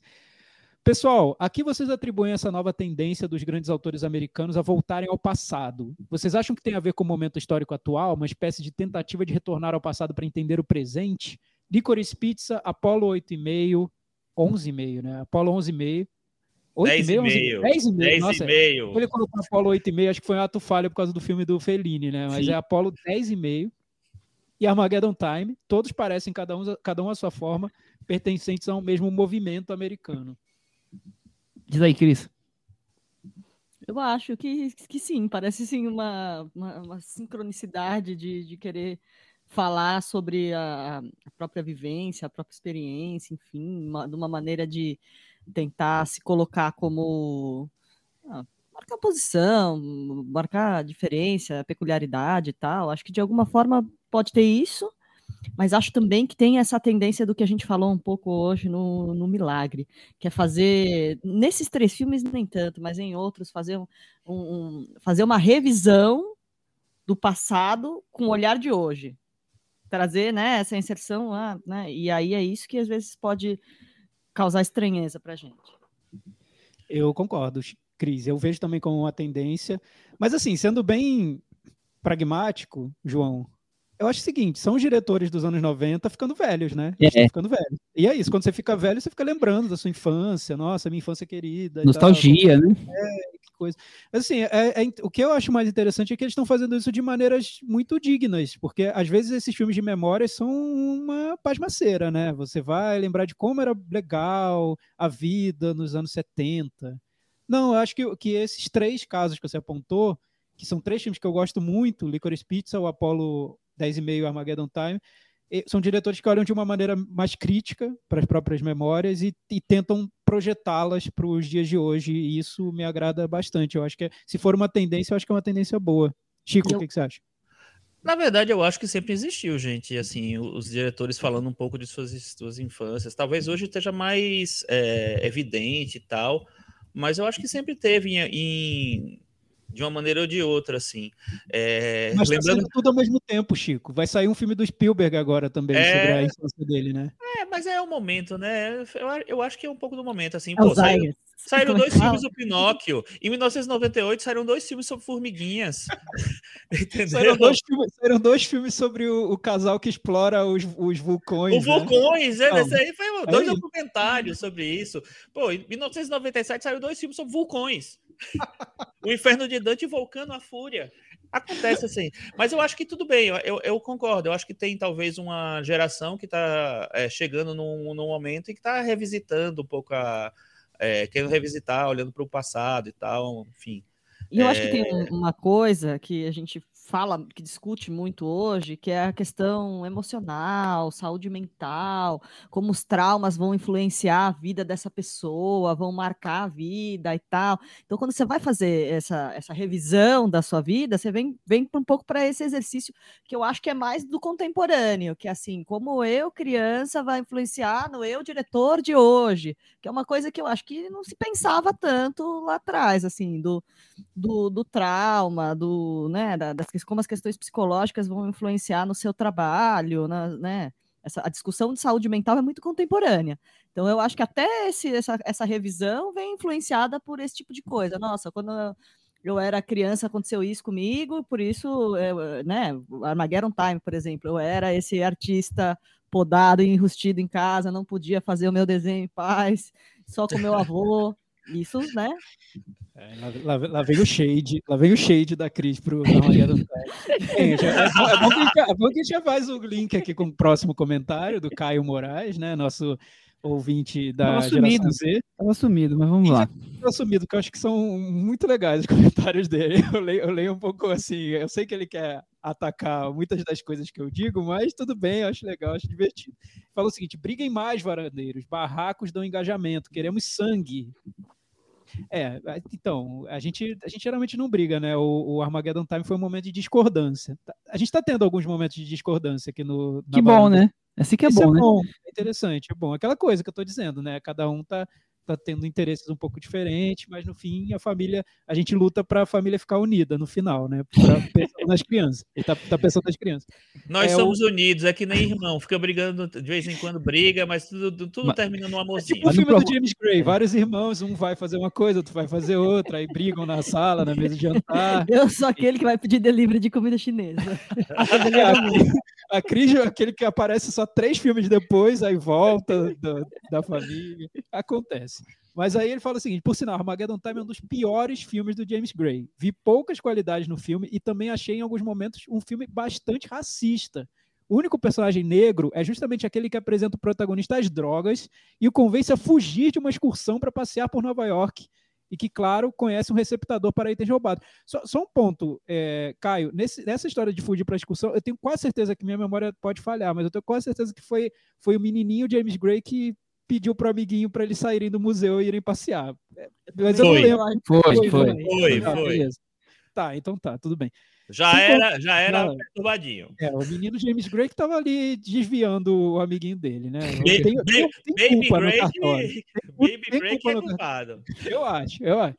Pessoal, aqui vocês atribuem essa nova tendência dos grandes autores americanos a voltarem ao passado. Vocês acham que tem a ver com o momento histórico atual, uma espécie de tentativa de retornar ao passado para entender o presente? Licorice Pizza, Apollo 8,5, 11,5, né? Apollo 11,5. 10 e 11,5, meio. 10 e meio. 10 Nossa, e meio. ele colocou Apollo 8,5, acho que foi um ato falho por causa do filme do Fellini, né? Mas Sim. é Apollo 10,5 e Armageddon Time. Todos parecem, cada um, cada um à sua forma, pertencentes ao mesmo movimento americano. Diz aí, Cris. Eu acho que, que sim, parece sim uma, uma, uma sincronicidade de, de querer falar sobre a, a própria vivência, a própria experiência, enfim, uma- de uma maneira de tentar se colocar como ah, marcar posição, marcar diferença, peculiaridade e tal. Acho que de alguma forma pode ter isso, mas acho também que tem essa tendência do que a gente falou um pouco hoje no, no Milagre, que é fazer, nesses três filmes nem tanto, mas em outros, fazer, um, um- fazer uma revisão do passado com o olhar de hoje. Trazer né, essa inserção lá, né? E aí é isso que às vezes pode causar estranheza pra gente. Eu concordo, Cris. Eu vejo também como uma tendência. Mas, assim, sendo bem pragmático, João, eu acho o seguinte: são os diretores dos anos 90 ficando velhos, né? É. estão ficando velhos. E é isso, quando você fica velho, você fica lembrando da sua infância, nossa, minha infância querida. tal. Nostalgia, né? que coisa. Mas, assim, é- é- o que eu acho mais interessante é que eles estão fazendo isso de maneiras muito dignas, porque às vezes esses filmes de memória são uma pasmaceira, né? Você vai lembrar de como era legal a vida nos anos 70. Não, eu acho que, que esses três casos que você apontou, que são três filmes que eu gosto muito, Licorice Pizza, o Apollo 10 e meio Armageddon Time, são diretores que olham de uma maneira mais crítica para as próprias memórias e, e tentam projetá-las para os dias de hoje, e isso me agrada bastante. Eu acho que é- se for uma tendência, eu acho que é uma tendência boa. Chico, Eu- o que, que você acha? Na verdade, eu acho que sempre existiu, gente. Assim, os diretores falando um pouco de suas, suas infâncias. Talvez hoje esteja mais é, evidente e tal, mas eu acho que sempre teve em, em- de uma maneira ou de outra, assim. É, Mas tá lembrando, sendo tudo ao mesmo tempo, Chico. Vai sair um filme do Spielberg agora também, É. sobre a infância dele, né? é, mas é o momento, né? Eu, eu acho que é um pouco do momento, assim. Pô, saiu- Alzheimer. Saíram Como é dois filmes do Pinóquio. Em 1998 saíram dois filmes sobre formiguinhas. Entendeu? Saíram dois, filmes, saíram dois filmes sobre o, o casal que explora os, os vulcões. O né? Vulcões, é, Não, esse aí foi é dois isso. documentários sobre isso. Pô, em 1997 saíram dois filmes sobre vulcões. o Inferno de Dante Vulcano a Fúria. Acontece assim. Mas eu acho que tudo bem, eu, eu concordo. Eu acho que tem talvez uma geração que está é, chegando num, num momento e que está revisitando um pouco a. É, querendo revisitar, olhando para o passado e tal, enfim. E eu é... acho que tem é. uma coisa que a gente fala, que discute muito hoje, que é a questão emocional, saúde mental, como os traumas vão influenciar a vida dessa pessoa, vão marcar a vida e tal. Então, quando você vai fazer essa, essa revisão da sua vida, você vem, vem um pouco para esse exercício que eu acho que é mais do contemporâneo, que é assim, como eu, criança, vai influenciar no eu, diretor de hoje, que é uma coisa que eu acho que não se pensava tanto lá atrás, assim, do, do, do trauma, do, né, da, das como as questões psicológicas vão influenciar no seu trabalho, na, né? Essa, a discussão de saúde mental é muito contemporânea. Então, eu acho que até esse, essa, essa revisão vem influenciada por esse tipo de coisa. Nossa, quando eu era criança aconteceu isso comigo, por isso, eu, né, Armageddon Time, por exemplo, eu era esse artista podado e enrustido em casa, não podia fazer o meu desenho em paz, só com meu avô. Isso, né? É, lá, lá, lá, vem o shade, lá vem o shade da Cris pro Armageddon é, é, é, bom que, é bom que a gente já faz o link aqui com o próximo comentário do Caio Moraes, né? Nosso ouvinte da Tava sumido, Z. Tava sumido, mas vamos lá. Tava sumido, porque eu acho que são muito legais os comentários dele. Eu leio, eu leio um pouco assim, eu sei que ele quer atacar muitas das coisas que eu digo, mas tudo bem, eu acho legal, acho divertido. Falou o seguinte: briguem mais, varandeiros, barracos dão engajamento, queremos sangue. É, então, a gente, a gente geralmente não briga, né? O, o Armageddon Time foi um momento de discordância. Tá, a gente está tendo alguns momentos de discordância aqui no. Que bom, né? Assim que é Esse bom, é né? Bom, é interessante, é bom. Aquela coisa que eu estou dizendo, né? Cada um tá tá tendo interesses um pouco diferentes, mas no fim a família, a gente luta para a família ficar unida no final, né? Pra, nas crianças. Ele tá, tá pensando nas crianças. Nós é somos o... unidos, é que nem irmão, fica brigando, de vez em quando briga, mas tudo, tudo mas, termina num amorzinho. É tipo o filme do James Gray, vários irmãos, um vai fazer uma coisa, outro vai fazer outra, aí brigam na sala, na mesa de jantar. Eu sou aquele que vai pedir delivery de comida chinesa. a, a Cris é aquele que aparece só três filmes depois, aí volta da, da família. Acontece. Mas aí ele fala o seguinte: por sinal, Armageddon Time é um dos piores filmes do James Gray. Vi poucas qualidades no filme e também achei em alguns momentos um filme bastante racista. O único personagem negro é justamente aquele que apresenta o protagonista às drogas e o convence a fugir de uma excursão para passear por Nova York e que, claro, conhece um receptador para itens roubados. Só, só um ponto, é, Caio, nesse, nessa história de fugir para a excursão, eu tenho quase certeza que minha memória pode falhar, mas eu tenho quase certeza que foi, foi o menininho James Gray que pediu pro amiguinho para eles saírem do museu e irem passear. É, mas foi. eu não lembro. Foi, foi. Foi, foi. foi. Tá, então tá, tudo bem. Já era, já era perturbadinho. É, o menino James Gray que estava ali desviando o amiguinho dele, né? Baby, tem, Baby Gray, Baby Gray é culpado. Eu acho, eu acho.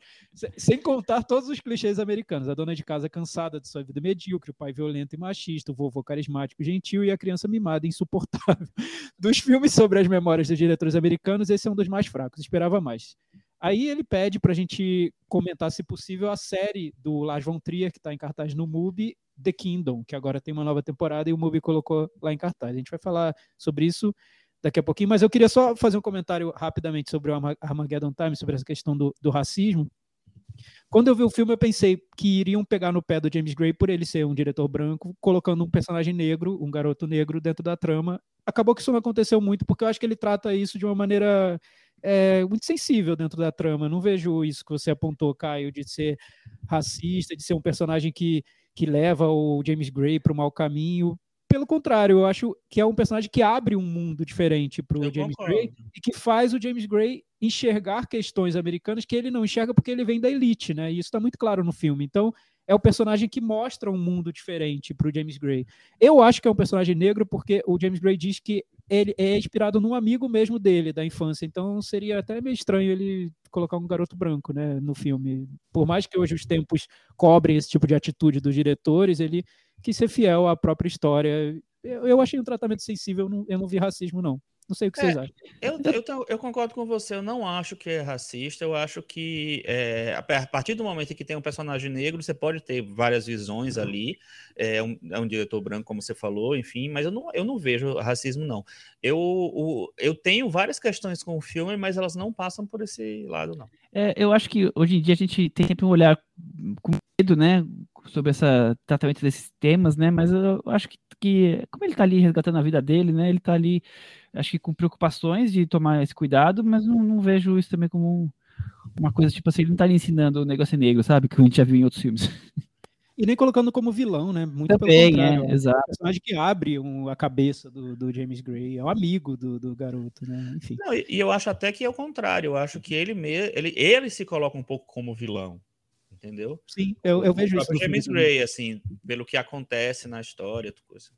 Sem contar todos os clichês americanos. A dona de casa cansada de sua vida medíocre, o pai violento e machista, o vovô carismático gentil e a criança mimada e insuportável. Dos filmes sobre as memórias dos diretores americanos, esse é um dos mais fracos. Esperava mais. Aí ele pede para a gente comentar, se possível, a série do Lars von Trier, que está em cartaz no MUBI, The Kingdom, que agora tem uma nova temporada e o MUBI colocou lá em cartaz. A gente vai falar sobre isso daqui a pouquinho, mas eu queria só fazer um comentário rapidamente sobre o Armageddon Time, sobre essa questão do, do racismo. Quando eu vi o filme, eu pensei que iriam pegar no pé do James Gray por ele ser um diretor branco, colocando um personagem negro, um garoto negro, dentro da trama. Acabou que isso não aconteceu muito, porque eu acho que ele trata isso de uma maneira é, muito sensível dentro da trama. Não vejo isso que você apontou, Caio, de ser racista, de ser um personagem que, que leva o James Gray para o mau caminho. Pelo contrário, eu acho que é um personagem que abre um mundo diferente para o James concordo. Gray e que faz o James Gray enxergar questões americanas que ele não enxerga porque ele vem da elite, né? E isso está muito claro no filme. Então, é o personagem que mostra um mundo diferente para o James Gray. Eu acho que é um personagem negro porque o James Gray diz que ele é inspirado num amigo mesmo dele da infância. Então seria até meio estranho ele colocar um garoto branco, né, no filme. Por mais que hoje os tempos cobrem esse tipo de atitude dos diretores, ele quis ser fiel à própria história. Eu, eu achei um tratamento sensível, eu não, eu não vi racismo não. Não sei o que é, vocês acham. Eu, eu, eu, concordo com você, eu não acho que é racista, eu acho que é, a partir do momento em que tem um personagem negro, você pode ter várias visões ali, é um, é um diretor branco, como você falou, enfim, mas eu não, eu não vejo racismo, não. Eu, o, eu tenho várias questões com o filme, mas elas não passam por esse lado, não. É, eu acho que hoje em dia a gente tem sempre um olhar com medo, né, sobre esse tratamento desses temas, né? Mas eu acho que, que, como ele tá ali resgatando a vida dele, né? Ele tá ali, acho que com preocupações de tomar esse cuidado, mas não, não vejo isso também como uma coisa, tipo assim, ele não tá ali ensinando o negócio negro, sabe? Que a gente já viu em outros filmes. E nem colocando como vilão, né? Muito Também, pelo é, contrário. um exato. personagem que abre um- a cabeça do, do James Gray, é um amigo do, do garoto, né? Enfim. Não, e e eu acho até que é o contrário. Eu acho que ele, me, ele, ele se coloca um pouco como vilão. Entendeu? Sim, eu, eu O vejo isso. filme James também. Gray, assim, pelo que acontece na história, coisa.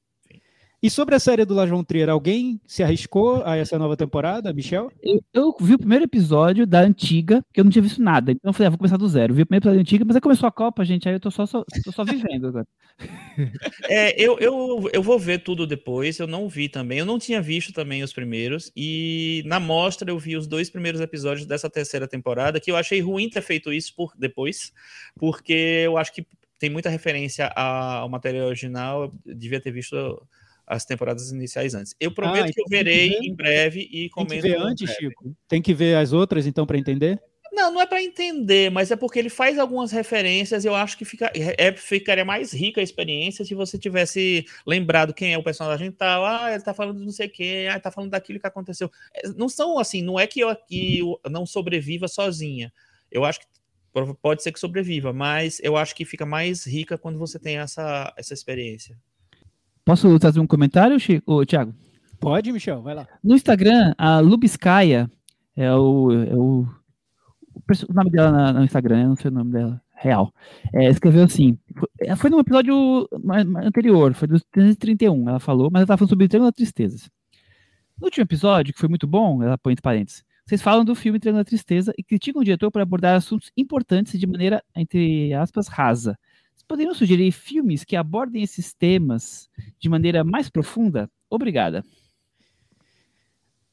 E sobre a série do La João Trier, alguém se arriscou a essa nova temporada, Michel? Eu, eu vi o primeiro episódio da antiga, que eu não tinha visto nada. Então eu falei, ah, vou começar do zero. Vi o primeiro episódio da antiga, mas aí começou a Copa, gente. Aí eu tô só, só, tô só vivendo agora. É, eu, eu, eu vou ver tudo depois. Eu não vi também. Eu não tinha visto também os primeiros. E na mostra eu vi os dois primeiros episódios dessa terceira temporada, que eu achei ruim ter feito isso por depois, porque eu acho que tem muita referência ao material original. Eu devia ter visto as temporadas iniciais antes. Eu prometo Ah, que eu então tem que verei ver- em breve e Tem comento. que ver antes. Chico? Tem que ver as outras, então, para entender? Não, não é para entender, mas é porque ele faz algumas referências. Eu acho que fica, é, ficaria mais rica a experiência se você tivesse lembrado quem é o personagem tal. Ah, ele tá falando de não sei quê, ah, ele tá falando daquilo que aconteceu. É, Não são assim, não é que eu aqui eu não sobreviva sozinha. Eu acho que pode ser que sobreviva, mas eu acho que fica mais rica quando você tem essa, essa experiência. Posso trazer um comentário, Chico? Thiago? Pode, Michel, vai lá. No Instagram, a Lubskaya é o, é o, o nome dela no Instagram, eu não sei o nome dela real. É, escreveu assim: foi, é, foi no episódio anterior, foi do 331, ela falou, mas ela estava falando sobre o Triângulo da Tristeza. No último episódio, que foi muito bom, ela põe entre parênteses, vocês falam do filme Triângulo da Tristeza e criticam o diretor por abordar assuntos importantes de maneira, entre aspas, rasa. Vocês poderiam sugerir filmes que abordem esses temas de maneira mais profunda? Obrigada.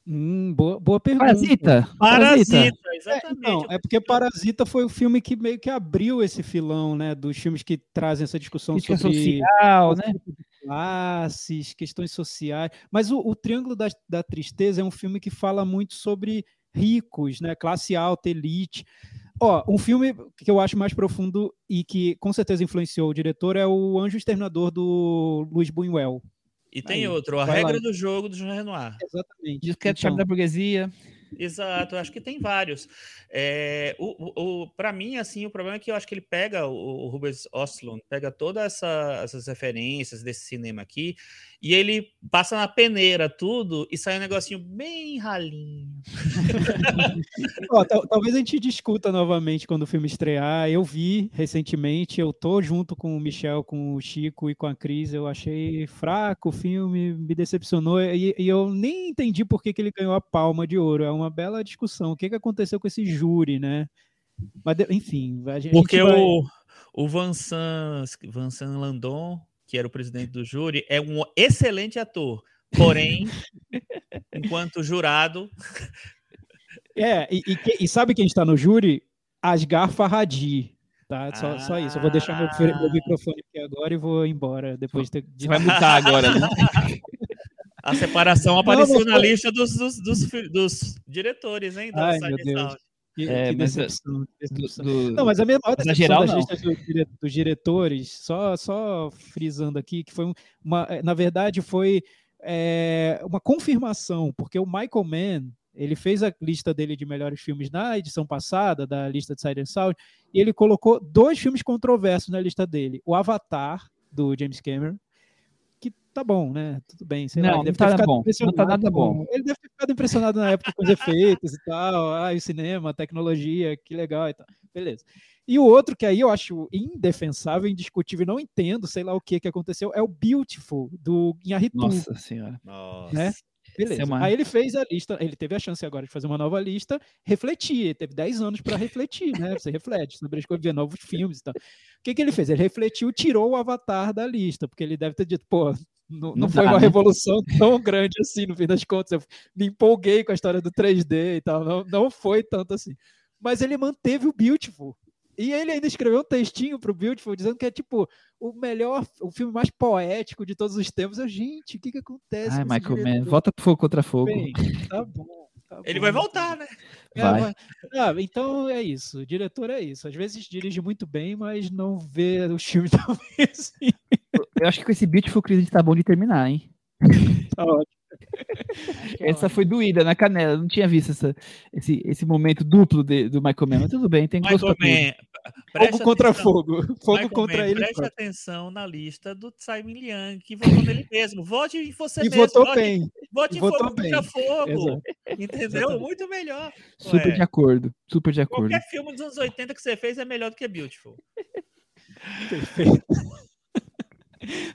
Hum, boa, boa pergunta. Parasita? Parasita, É, exatamente. então, é porque Parasita foi o filme que meio que abriu esse filão, né? Dos filmes que trazem essa discussão sobre social, né? classes, questões sociais. Mas o, o Triângulo da, da Tristeza é um filme que fala muito sobre ricos, né? Classe alta, elite. Ó, um filme que eu acho mais profundo e que com certeza influenciou o diretor é o Anjo Exterminador do Luiz Buñuel. E tem Aí, outro, a vai lá. regra do jogo do Jean Renoir. Exatamente. Diz que é Então, chave da burguesia. Exato, acho que tem vários. É, o, o, para mim, assim, o problema é que eu acho que ele pega, o, o Rubens Oslund, pega todas essa, essas referências desse cinema aqui, e ele passa na peneira tudo e sai um negocinho bem ralinho. Talvez a gente discuta novamente quando o filme estrear. Eu vi recentemente, eu tô junto com o Michel, com o Chico e com a Cris. Eu achei fraco o filme, me decepcionou e, e eu nem entendi por que, que ele ganhou a palma de ouro. É uma bela discussão. O que, que aconteceu com esse júri, né? Mas, enfim, a gente Porque vai- o, o Vincent, Vincent Landon, que era o presidente do júri, é um excelente ator. Porém, enquanto jurado, É, e, e e sabe quem está no júri? Asghar Farhadi. Tá? Só, só isso. Eu vou deixar meu, meu Ah. microfone aqui agora e vou embora depois de ter Você vai mutar agora, né? a separação apareceu mas na foi- lista dos, dos, dos, dos diretores, hein? Da Ai, Side meu Deus. Sound. Que, É, que mas, decepção, que Do- do- Não, mas a minha maior Mas na decepção geral, das não. listas do dire- dos diretores, só, só frisando aqui, que foi um- uma, eh, na verdade, foi é, uma confirmação, porque o Michael Mann, ele fez a lista dele de melhores filmes na edição passada, da lista de Side and Sound, e ele colocou dois filmes controversos na lista dele. O Avatar, do James Cameron, que tá bom, né? Tudo bem, sei lá, Não, ele não deve tá ter ficado bom, não tá impressionado nada bom. Ele deve ter ficado impressionado na época com os efeitos e tal, ah, e o cinema, a tecnologia, que legal e tal. Beleza. E o outro que aí eu acho indefensável, indiscutível, não entendo, sei lá o que que aconteceu, é o Beautiful, do Inharitu. Nossa senhora. Nossa. Né? Beleza. É uma- Aí ele fez a lista, ele teve a chance agora de fazer uma nova lista, refletir, ele teve 10 anos para refletir, né? Você reflete sobre as coisas, ver novos filmes e tal. O que, que ele fez? Ele refletiu, tirou o Avatar da lista, porque ele deve ter dito, pô, não, não foi dá, uma né? revolução tão grande assim, no fim das contas. Eu me empolguei com a história do 3D e tal, não, não foi tanto assim. Mas ele manteve o Beautiful. E ele ainda escreveu um textinho pro Beautiful dizendo que é tipo o melhor, o filme mais poético de todos os tempos. Eu, gente, o que que acontece? Ai, Michael Mann, volta pro fogo contra fogo. Bem, tá bom. Tá Ele vai voltar, né? É, Vai. mas- ah, então é isso. O diretor é isso. Às vezes dirige muito bem, mas não vê o filme tão bem assim. Eu acho que com esse Beautiful Chris a gente tá bom de terminar, hein? Tá ótimo. Essa foi doída na canela. Não tinha visto essa, esse, esse momento duplo de- do Michael Mann, mas tudo bem, tem gosto presta Fogo contra atenção. fogo. Fogo Michael contra Mann, ele. Preste próprio. atenção na lista do Simon Liang, que votou nele mesmo. Vote em você E mesmo. votou vote, bem. Vote em votou fogo contra bem. fogo. Exato. Entendeu? Exatamente. Muito melhor. Super Ué. de acordo, super de acordo. Qualquer filme dos anos 80 que você fez é melhor do que Beautiful. Perfeito.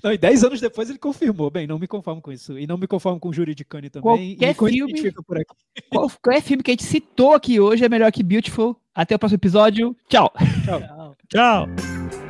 Não, e 10 anos depois ele confirmou. Bem, não me conformo com isso. E não me conformo com o Júri de Cane também. Qualquer e filme- a gente fica por aqui. Qual, qual é filme que a gente citou aqui hoje é melhor que Beautiful? Até o próximo episódio. Tchau! Tchau. Tchau.